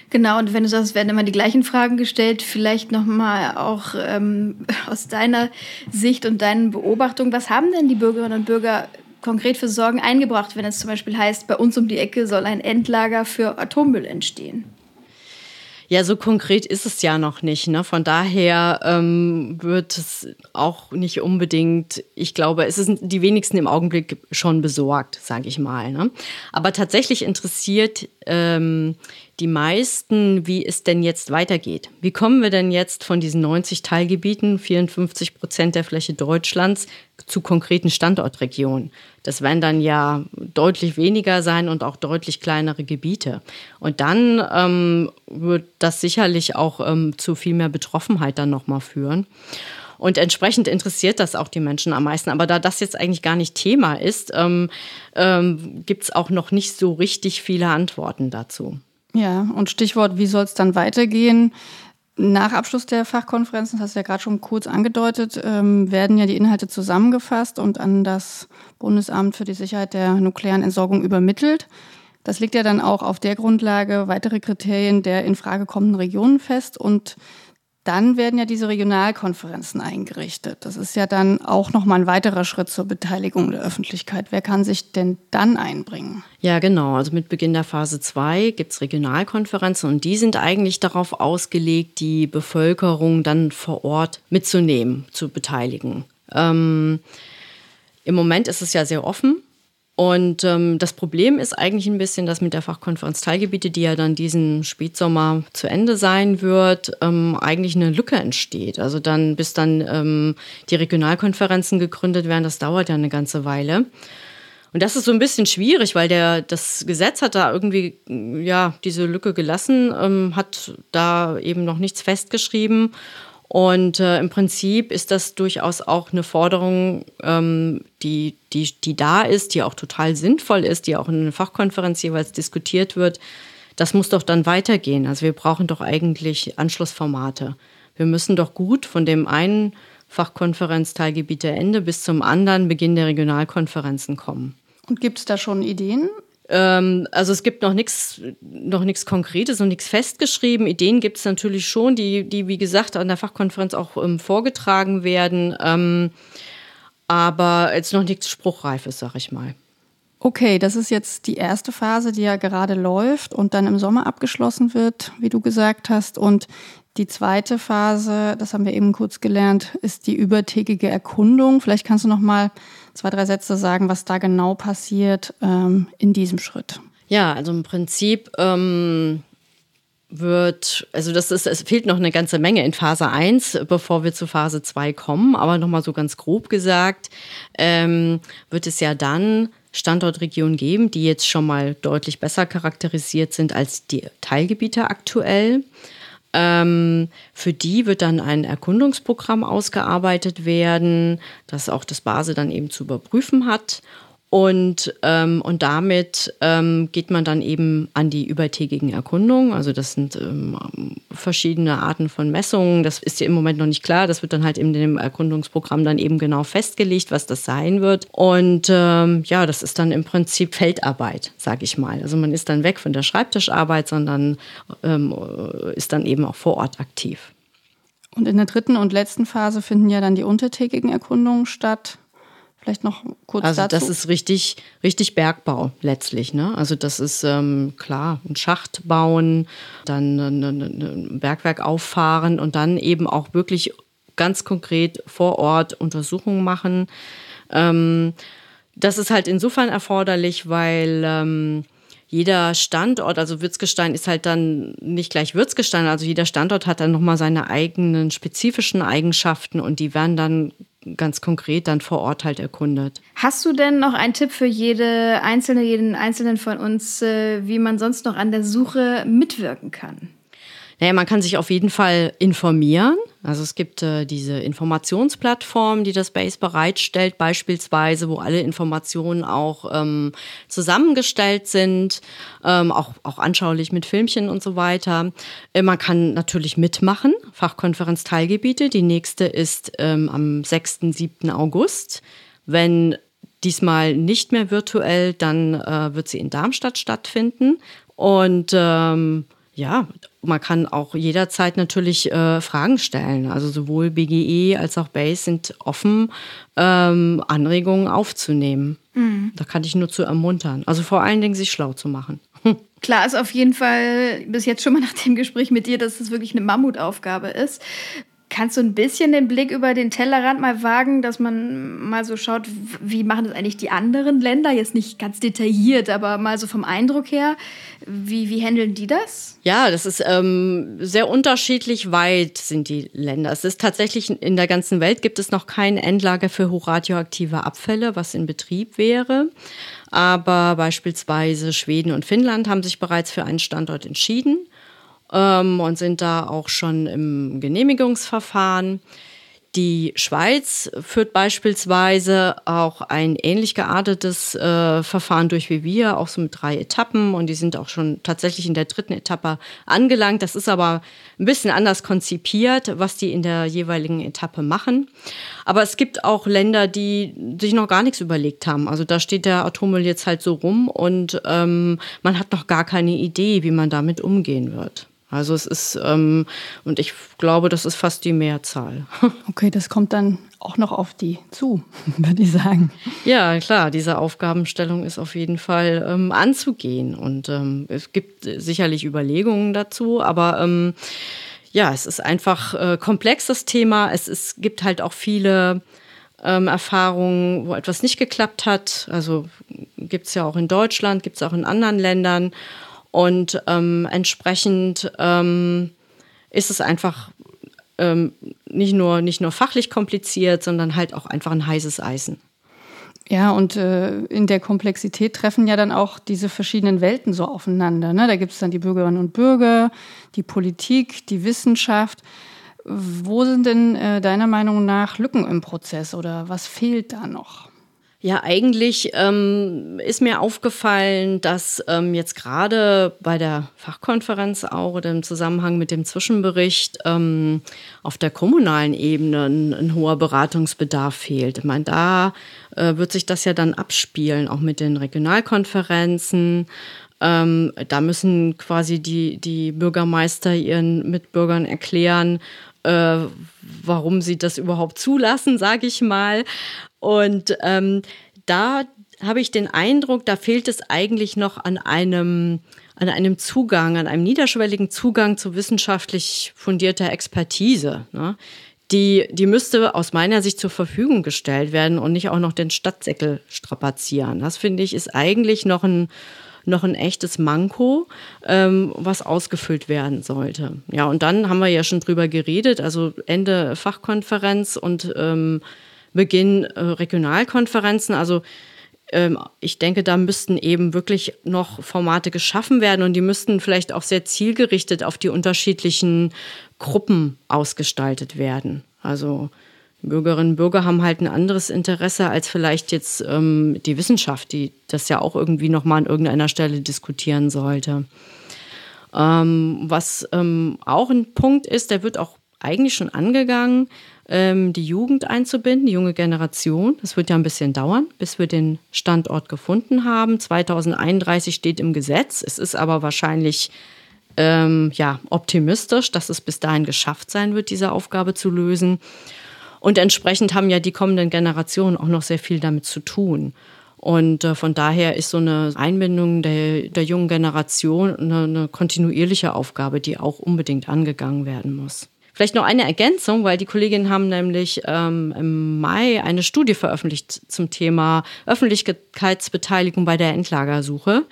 Genau, und wenn du sagst, es werden immer die gleichen Fragen gestellt, vielleicht nochmal auch ähm, (laughs) aus deiner Sicht und deinen Beobachtungen, was haben denn die Bürgerinnen und Bürger konkret für Sorgen eingebracht, wenn es zum Beispiel heißt, bei uns um die Ecke soll ein Endlager für Atommüll entstehen? Ja, so konkret ist es ja noch nicht. Ne? Von daher ähm, wird es auch nicht unbedingt, ich glaube, es sind die wenigsten im Augenblick schon besorgt, sage ich mal. Ne? Aber tatsächlich interessiert ähm, die meisten, wie es denn jetzt weitergeht. Wie kommen wir denn jetzt von diesen 90 Teilgebieten, 54 Prozent der Fläche Deutschlands, zu konkreten Standortregionen? Das werden dann ja deutlich weniger sein und auch deutlich kleinere Gebiete. Und dann ähm, wird das sicherlich auch ähm, zu viel mehr Betroffenheit dann nochmal führen. Und entsprechend interessiert das auch die Menschen am meisten. Aber da das jetzt eigentlich gar nicht Thema ist, ähm, ähm, gibt es auch noch nicht so richtig viele Antworten dazu. Ja, und Stichwort, wie soll es dann weitergehen? Nach Abschluss der Fachkonferenzen, das hast du ja gerade schon kurz angedeutet, ähm, werden ja die Inhalte zusammengefasst und an das Bundesamt für die Sicherheit der nuklearen Entsorgung übermittelt. Das legt ja dann auch auf der Grundlage weitere Kriterien der in Frage kommenden Regionen fest und dann werden ja diese Regionalkonferenzen eingerichtet. Das ist ja dann auch nochmal ein weiterer Schritt zur Beteiligung der Öffentlichkeit. Wer kann sich denn dann einbringen? Ja, genau. Also mit Beginn der Phase 2 gibt es Regionalkonferenzen und die sind eigentlich darauf ausgelegt, die Bevölkerung dann vor Ort mitzunehmen, zu beteiligen. Ähm, Im Moment ist es ja sehr offen. Und ähm, das Problem ist eigentlich ein bisschen, dass mit der Fachkonferenz Teilgebiete, die ja dann diesen Spätsommer zu Ende sein wird, ähm, eigentlich eine Lücke entsteht. Also dann, bis dann ähm, die Regionalkonferenzen gegründet werden, das dauert ja eine ganze Weile. Und das ist so ein bisschen schwierig, weil der, das Gesetz hat da irgendwie ja, diese Lücke gelassen, ähm, hat da eben noch nichts festgeschrieben. Und äh, im Prinzip ist das durchaus auch eine Forderung, ähm, die, die, die da ist, die auch total sinnvoll ist, die auch in einer Fachkonferenz jeweils diskutiert wird. Das muss doch dann weitergehen. Also wir brauchen doch eigentlich Anschlussformate. Wir müssen doch gut von dem einen Fachkonferenzteilgebiete bis zum anderen Beginn der Regionalkonferenzen kommen. Und gibt es da schon Ideen? Ähm, also es gibt noch nichts noch nichts Konkretes und nichts festgeschrieben. Ideen gibt es natürlich schon, die, die, wie gesagt, an der Fachkonferenz auch ähm, vorgetragen werden. Ähm, aber jetzt noch nichts Spruchreifes, sag ich mal. Okay, das ist jetzt die erste Phase, die ja gerade läuft und dann im Sommer abgeschlossen wird, wie du gesagt hast. Und die zweite Phase, das haben wir eben kurz gelernt, ist die übertägige Erkundung. Vielleicht kannst du noch mal zwei, drei Sätze sagen, was da genau passiert ähm, in diesem Schritt. Ja, also im Prinzip ähm, wird, also das ist, es fehlt noch eine ganze Menge in Phase 1, bevor wir zu Phase 2 kommen, aber nochmal so ganz grob gesagt, ähm, wird es ja dann Standortregionen geben, die jetzt schon mal deutlich besser charakterisiert sind als die Teilgebiete aktuell. Ähm, für die wird dann ein Erkundungsprogramm ausgearbeitet werden, das auch das Base dann eben zu überprüfen hat. Und, ähm, und damit ähm, geht man dann eben an die übertägigen Erkundungen. Also das sind ähm, verschiedene Arten von Messungen. Das ist ja im Moment noch nicht klar. Das wird dann halt in dem Erkundungsprogramm dann eben genau festgelegt, was das sein wird. Und ähm, ja, das ist dann im Prinzip Feldarbeit, sage ich mal. Also man ist dann weg von der Schreibtischarbeit, sondern ähm, ist dann eben auch vor Ort aktiv. Und in der dritten und letzten Phase finden ja dann die untertägigen Erkundungen statt. Vielleicht noch kurz also dazu. Also das ist richtig, richtig Bergbau letztlich. Ne? Also das ist ähm, klar, ein Schacht bauen, dann ein Bergwerk auffahren und dann eben auch wirklich ganz konkret vor Ort Untersuchungen machen. Ähm, das ist halt insofern erforderlich, weil ähm, jeder Standort, also Würzgestein ist halt dann nicht gleich Würzgestein, also jeder Standort hat dann nochmal seine eigenen spezifischen Eigenschaften und die werden dann ganz konkret dann vor Ort halt erkundet. Hast du denn noch einen Tipp für jede einzelne, jeden einzelnen von uns, äh, wie man sonst noch an der Suche mitwirken kann? Naja, man kann sich auf jeden Fall informieren. Also es gibt äh, diese Informationsplattform, die das Base bereitstellt, beispielsweise, wo alle Informationen auch ähm, zusammengestellt sind, ähm, auch, auch anschaulich mit Filmchen und so weiter. Äh, man kann natürlich mitmachen, Fachkonferenz Teilgebiete. Die nächste ist ähm, am 6., 7. August. Wenn diesmal nicht mehr virtuell, dann äh, wird sie in Darmstadt stattfinden. Und ähm, ja, man kann auch jederzeit natürlich äh, Fragen stellen. Also sowohl BGE als auch BASE sind offen, ähm, Anregungen aufzunehmen. Mhm. Da kann ich nur zu ermuntern. Also vor allen Dingen sich schlau zu machen. (laughs) Klar ist auf jeden Fall bis jetzt schon mal nach dem Gespräch mit dir, dass es wirklich eine Mammutaufgabe ist. Kannst du ein bisschen den Blick über den Tellerrand mal wagen, dass man mal so schaut, wie machen das eigentlich die anderen Länder? Jetzt nicht ganz detailliert, aber mal so vom Eindruck her. Wie, wie handeln die das? Ja, das ist ähm, sehr unterschiedlich weit sind die Länder. Es ist tatsächlich in der ganzen Welt gibt es noch kein Endlager für hochradioaktive Abfälle, was in Betrieb wäre. Aber beispielsweise Schweden und Finnland haben sich bereits für einen Standort entschieden ähm, und sind da auch schon im Genehmigungsverfahren. Die Schweiz führt beispielsweise auch ein ähnlich geartetes äh, Verfahren durch wie wir, auch so mit drei Etappen. Und die sind auch schon tatsächlich in der dritten Etappe angelangt. Das ist aber ein bisschen anders konzipiert, was die in der jeweiligen Etappe machen. Aber es gibt auch Länder, die sich noch gar nichts überlegt haben. Also da steht der Atommüll jetzt halt so rum und ähm, man hat noch gar keine Idee, wie man damit umgehen wird. Also es ist, ähm, und ich glaube, das ist fast die Mehrzahl. (laughs) Okay, das kommt dann auch noch auf die zu, (laughs) würde ich sagen. Ja, klar, diese Aufgabenstellung ist auf jeden Fall ähm, anzugehen. Und ähm, es gibt sicherlich Überlegungen dazu, aber ähm, ja, es ist einfach äh, komplex, das Thema. Es ist, gibt halt auch viele ähm, Erfahrungen, wo etwas nicht geklappt hat. Also gibt es ja auch in Deutschland, gibt es auch in anderen Ländern. Und ähm, entsprechend ähm, ist es einfach ähm, nicht, nur, nicht nur fachlich kompliziert, sondern halt auch einfach ein heißes Eisen. Ja, und äh, in der Komplexität treffen ja dann auch diese verschiedenen Welten so aufeinander. Ne? Da gibt es dann die Bürgerinnen und Bürger, die Politik, die Wissenschaft. Wo sind denn äh, deiner Meinung nach Lücken im Prozess oder was fehlt da noch? Ja, eigentlich ähm, ist mir aufgefallen, dass ähm, jetzt gerade bei der Fachkonferenz auch oder im Zusammenhang mit dem Zwischenbericht ähm, auf der kommunalen Ebene ein, ein, hoher Beratungsbedarf fehlt. Ich meine, da äh, wird sich das ja dann abspielen, auch mit den Regionalkonferenzen. Ähm, da müssen quasi die, die Bürgermeister ihren Mitbürgern erklären, äh, warum sie das überhaupt zulassen, sage ich mal. Und ähm, da habe ich den Eindruck, da fehlt es eigentlich noch an einem, an einem Zugang, an einem niederschwelligen Zugang zu wissenschaftlich fundierter Expertise. Ne? Die, die müsste aus meiner Sicht zur Verfügung gestellt werden und nicht auch noch den Stadtsäckel strapazieren. Das finde ich ist eigentlich noch ein, noch ein echtes Manko, ähm, was ausgefüllt werden sollte. Ja, und dann haben wir ja schon drüber geredet, also Ende Fachkonferenz und ähm, Beginn äh, Regionalkonferenzen. Also ähm, ich denke, da müssten eben wirklich noch Formate geschaffen werden und die müssten vielleicht auch sehr zielgerichtet auf die unterschiedlichen Gruppen ausgestaltet werden. Also Bürgerinnen und Bürger haben halt ein anderes Interesse als vielleicht jetzt ähm, die Wissenschaft, die das ja auch irgendwie nochmal an irgendeiner Stelle diskutieren sollte. Ähm, was ähm, auch ein Punkt ist, der wird auch eigentlich schon angegangen, ähm, die Jugend einzubinden, die junge Generation. Das wird ja ein bisschen dauern, bis wir den Standort gefunden haben. 2031 steht im Gesetz. Es ist aber wahrscheinlich ähm, ja, optimistisch, dass es bis dahin geschafft sein wird, diese Aufgabe zu lösen. Und entsprechend haben ja die kommenden Generationen auch noch sehr viel damit zu tun. Und äh, von daher ist so eine Einbindung der, der jungen Generation eine, eine kontinuierliche Aufgabe, die auch unbedingt angegangen werden muss. Vielleicht noch eine Ergänzung, weil die Kolleginnen haben nämlich ähm, im Mai eine Studie veröffentlicht zum Thema Öffentlichkeitsbeteiligung bei der Endlagersuche.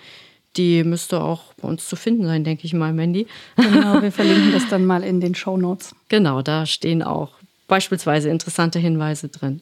Die müsste auch bei uns zu finden sein, denke ich mal, Mandy. Genau, wir (laughs) verlinken das dann mal in den Show Notes. Genau, da stehen auch beispielsweise interessante Hinweise drin.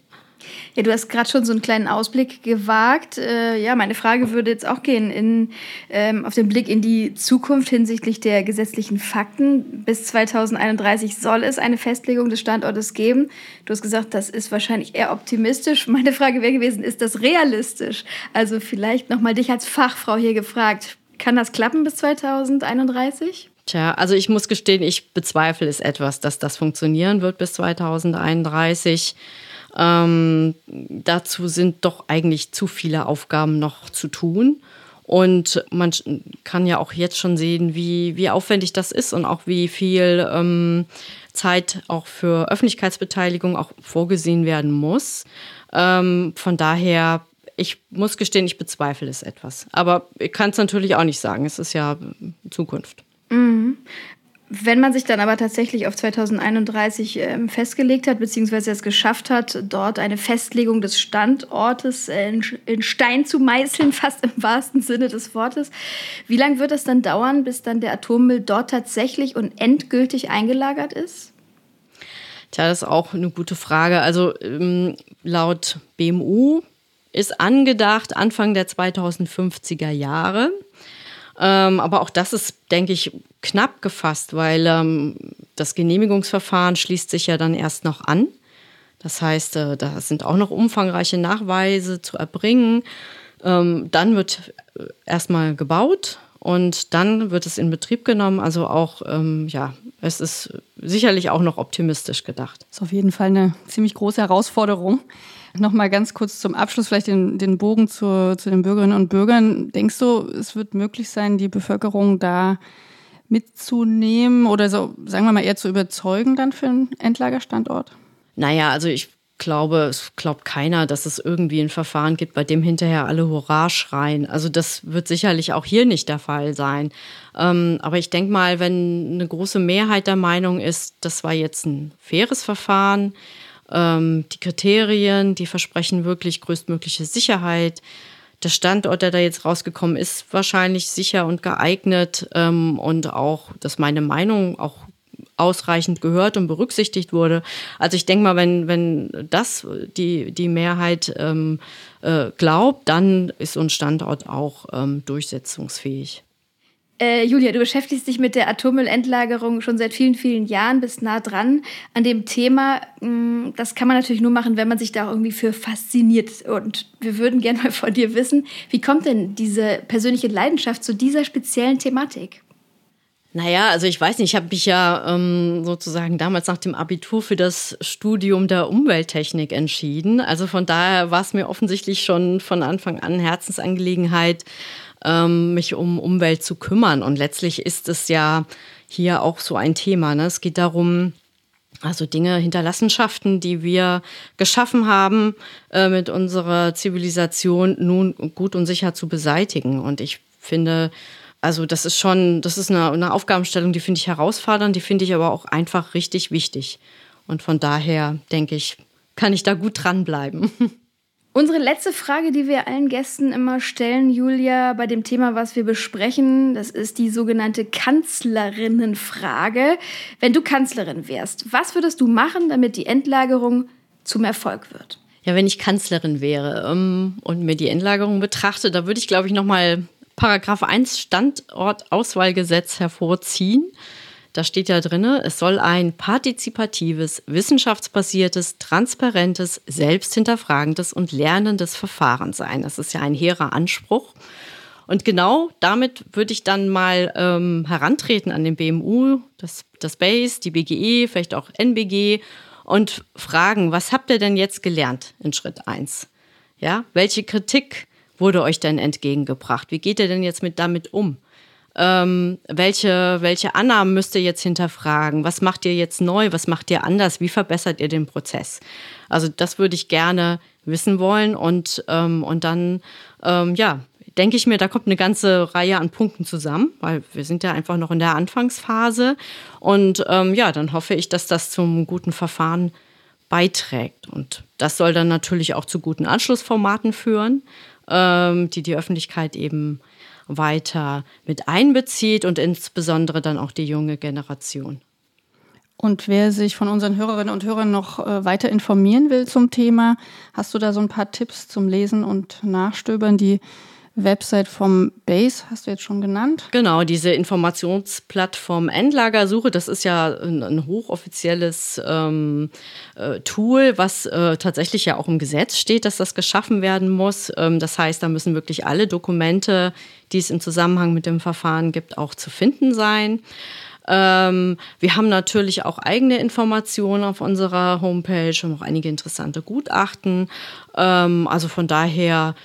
Ja, du hast gerade schon so einen kleinen Ausblick gewagt. Äh, ja, meine Frage würde jetzt auch gehen in, ähm, auf den Blick in die Zukunft hinsichtlich der gesetzlichen Fakten. Bis 2031 soll es eine Festlegung des Standortes geben. Du hast gesagt, das ist wahrscheinlich eher optimistisch. (laughs) Meine Frage wäre gewesen, ist das realistisch? Also vielleicht nochmal dich als Fachfrau hier gefragt. Kann das klappen bis 2031? Tja, also ich muss gestehen, ich bezweifle es etwas, dass das funktionieren wird bis 2031. Ähm, dazu sind doch eigentlich zu viele Aufgaben noch zu tun. Und man kann ja auch jetzt schon sehen, wie, wie aufwendig das ist und auch wie viel ähm, Zeit auch für Öffentlichkeitsbeteiligung auch vorgesehen werden muss. Ähm, von daher, ich muss gestehen, ich bezweifle es etwas. Aber ich kann es natürlich auch nicht sagen. Es ist ja Zukunft. Mhm. Wenn man sich dann aber tatsächlich auf 2031 ähm, festgelegt hat, beziehungsweise es geschafft hat, dort eine Festlegung des Standortes in, in, Stein zu meißeln, (laughs) fast im wahrsten Sinne des Wortes, wie lange wird es dann dauern, bis dann der Atommüll dort tatsächlich und endgültig eingelagert ist? Tja, das ist auch eine gute Frage. Also ähm, laut BMU ist angedacht Anfang der 2050er Jahre. Ähm, aber auch das ist, denke ich, knapp gefasst, weil ähm, das Genehmigungsverfahren schließt sich ja dann erst noch an. Das heißt, äh, da sind auch noch umfangreiche Nachweise zu erbringen. Ähm, dann wird äh, erstmal gebaut und dann wird es in Betrieb genommen. Also auch, ähm, ja, es ist sicherlich auch noch optimistisch gedacht. Das ist auf jeden Fall eine ziemlich große Herausforderung. Nochmal ganz kurz zum Abschluss vielleicht den, den Bogen zu, zu den Bürgerinnen und Bürgern. Denkst du, es wird möglich sein, die Bevölkerung da mitzunehmen oder so, sagen wir mal, eher zu überzeugen dann für einen Endlagerstandort? Naja, also ich glaube, es glaubt keiner, dass es irgendwie ein Verfahren gibt, bei dem hinterher alle Hurra schreien. Also das wird sicherlich auch hier nicht der Fall sein. Ähm, aber ich denke mal, wenn eine große Mehrheit der Meinung ist, das war jetzt ein faires Verfahren, ähm, die Kriterien, die versprechen wirklich größtmögliche Sicherheit. Der Standort, der da jetzt rausgekommen ist, wahrscheinlich sicher und geeignet ähm, und auch, dass meine Meinung auch ausreichend gehört und berücksichtigt wurde. Also ich denke mal, wenn, wenn das die, die Mehrheit ähm, äh, glaubt, dann ist so ein Standort auch ähm, durchsetzungsfähig. Äh, Julia, du beschäftigst dich mit der Atommüllendlagerung schon seit vielen, vielen Jahren, bist nah dran an dem Thema. Mm, das kann man natürlich nur machen, wenn man sich da irgendwie für fasziniert. Und wir würden gerne mal von dir wissen, wie kommt denn diese persönliche Leidenschaft zu dieser speziellen Thematik? Naja, also ich weiß nicht, ich habe mich ja ähm, sozusagen damals nach dem Abitur für das Studium der Umwelttechnik entschieden. Also von daher war es mir offensichtlich schon von Anfang an Herzensangelegenheit, ähm, mich um Umwelt zu kümmern. Und letztlich ist es ja hier auch so ein Thema. Ne? Es geht darum, also Dinge, Hinterlassenschaften, die wir geschaffen haben, äh, mit unserer Zivilisation nun gut und sicher zu beseitigen. Und ich finde, also das ist schon, das ist eine, eine Aufgabenstellung, die finde ich herausfordernd, die finde ich aber auch einfach richtig wichtig. Und von daher denke ich, kann ich da gut dranbleiben. (laughs) Unsere letzte Frage, die wir allen Gästen immer stellen, Julia, bei dem Thema, was wir besprechen, das ist die sogenannte Kanzlerinnenfrage. Wenn du Kanzlerin wärst, was würdest du machen, damit die Endlagerung zum Erfolg wird? Ja, wenn ich Kanzlerin wäre ähm, und mir die Endlagerung betrachte, da würde ich, glaube ich, noch mal Paragraph 1 Standortauswahlgesetz hervorziehen. Da steht ja drin, es soll ein partizipatives, wissenschaftsbasiertes, transparentes, selbsthinterfragendes und lernendes Verfahren sein. Das ist ja ein hehrer Anspruch. Und genau damit würde ich dann mal ähm, herantreten an den BMU, das, das BASE, die BGE, vielleicht auch NBG und fragen, was habt ihr denn jetzt gelernt in Schritt 1? Ja, welche Kritik wurde euch denn entgegengebracht? Wie geht ihr denn jetzt mit damit um? Ähm, welche, welche Annahmen müsst ihr jetzt hinterfragen? Was macht ihr jetzt neu? Was macht ihr anders? Wie verbessert ihr den Prozess? Also das würde ich gerne wissen wollen und, ähm, und dann, ähm, ja, denke ich mir, da kommt eine ganze Reihe an Punkten zusammen, weil wir sind ja einfach noch in der Anfangsphase. Und ähm, ja, dann hoffe ich, dass das zum guten Verfahren beiträgt. Und das soll dann natürlich auch zu guten Anschlussformaten führen ähm, die die Öffentlichkeit eben weiter mit einbezieht und insbesondere dann auch die junge Generation. Und wer sich von unseren Hörerinnen und Hörern noch äh, weiter informieren will zum Thema, hast du da so ein paar Tipps zum Lesen und Nachstöbern, die Website vom Base hast du jetzt schon genannt. Genau, diese Informationsplattform Endlagersuche, das ist ja ein, ein hochoffizielles ähm, äh, Tool, was äh, tatsächlich ja auch im Gesetz steht, dass das geschaffen werden muss. Ähm, das heißt, da müssen wirklich alle Dokumente, die es im Zusammenhang mit dem Verfahren gibt, auch zu finden sein. Ähm, wir haben natürlich auch eigene Informationen auf unserer Homepage und auch einige interessante Gutachten. Ähm, also von daher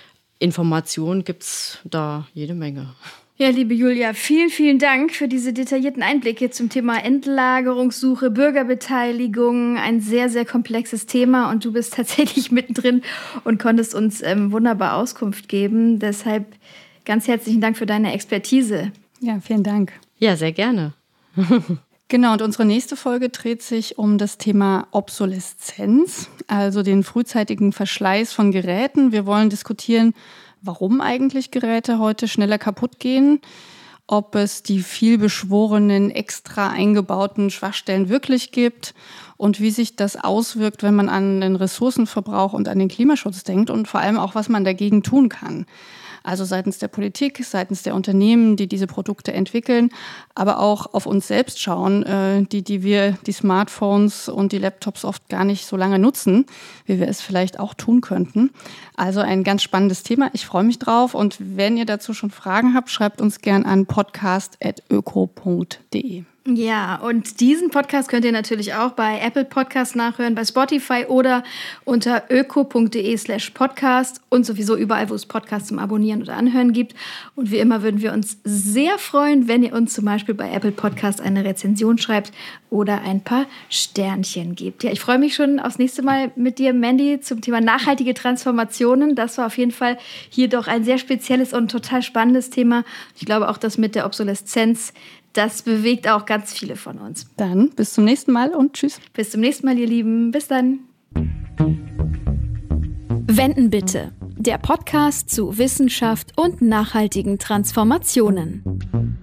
Informationen gibt es da jede Menge. Ja, liebe Julia, vielen, vielen Dank für diese detaillierten Einblicke zum Thema Endlagerungssuche, Bürgerbeteiligung. Ein sehr, sehr komplexes Thema und du bist (laughs) tatsächlich mittendrin und konntest uns ähm, wunderbar Auskunft geben. Deshalb ganz herzlichen Dank für deine Expertise. Ja, vielen Dank. Ja, sehr gerne. (laughs) Genau, und unsere nächste Folge dreht sich um das Thema Obsoleszenz, also den frühzeitigen Verschleiß von Geräten. Wir wollen diskutieren, warum eigentlich Geräte heute schneller kaputt gehen, ob es die vielbeschworenen, extra eingebauten Schwachstellen wirklich gibt und wie sich das auswirkt, wenn man an den Ressourcenverbrauch und an den Klimaschutz denkt und vor allem auch, was man dagegen tun kann. Also seitens der Politik, seitens der Unternehmen, die diese Produkte entwickeln, aber auch auf uns selbst schauen, äh, die, die wir die Smartphones und die Laptops oft gar nicht so lange nutzen, wie wir es vielleicht auch tun könnten. Also ein ganz spannendes Thema. Ich freue mich drauf. Und wenn ihr dazu schon Fragen habt, schreibt uns gern an podcast.öko.de. Ja, und diesen Podcast könnt ihr natürlich auch bei Apple Podcast nachhören, bei Spotify oder unter öko.de slash podcast und sowieso überall, wo es Podcasts zum Abonnieren oder Anhören gibt. Und wie immer würden wir uns sehr freuen, wenn ihr uns zum Beispiel bei Apple Podcast eine Rezension schreibt oder ein paar Sternchen gebt. Ja, ich freue mich schon aufs nächste Mal mit dir, Mandy, zum Thema nachhaltige Transformationen. Das war auf jeden Fall hier doch ein sehr spezielles und total spannendes Thema. Ich glaube auch, dass mit der Obsoleszenz das bewegt auch ganz viele von uns. Dann bis zum nächsten Mal und tschüss. Bis zum nächsten Mal, ihr Lieben. Bis dann. Wenden bitte. Der Podcast zu Wissenschaft und nachhaltigen Transformationen.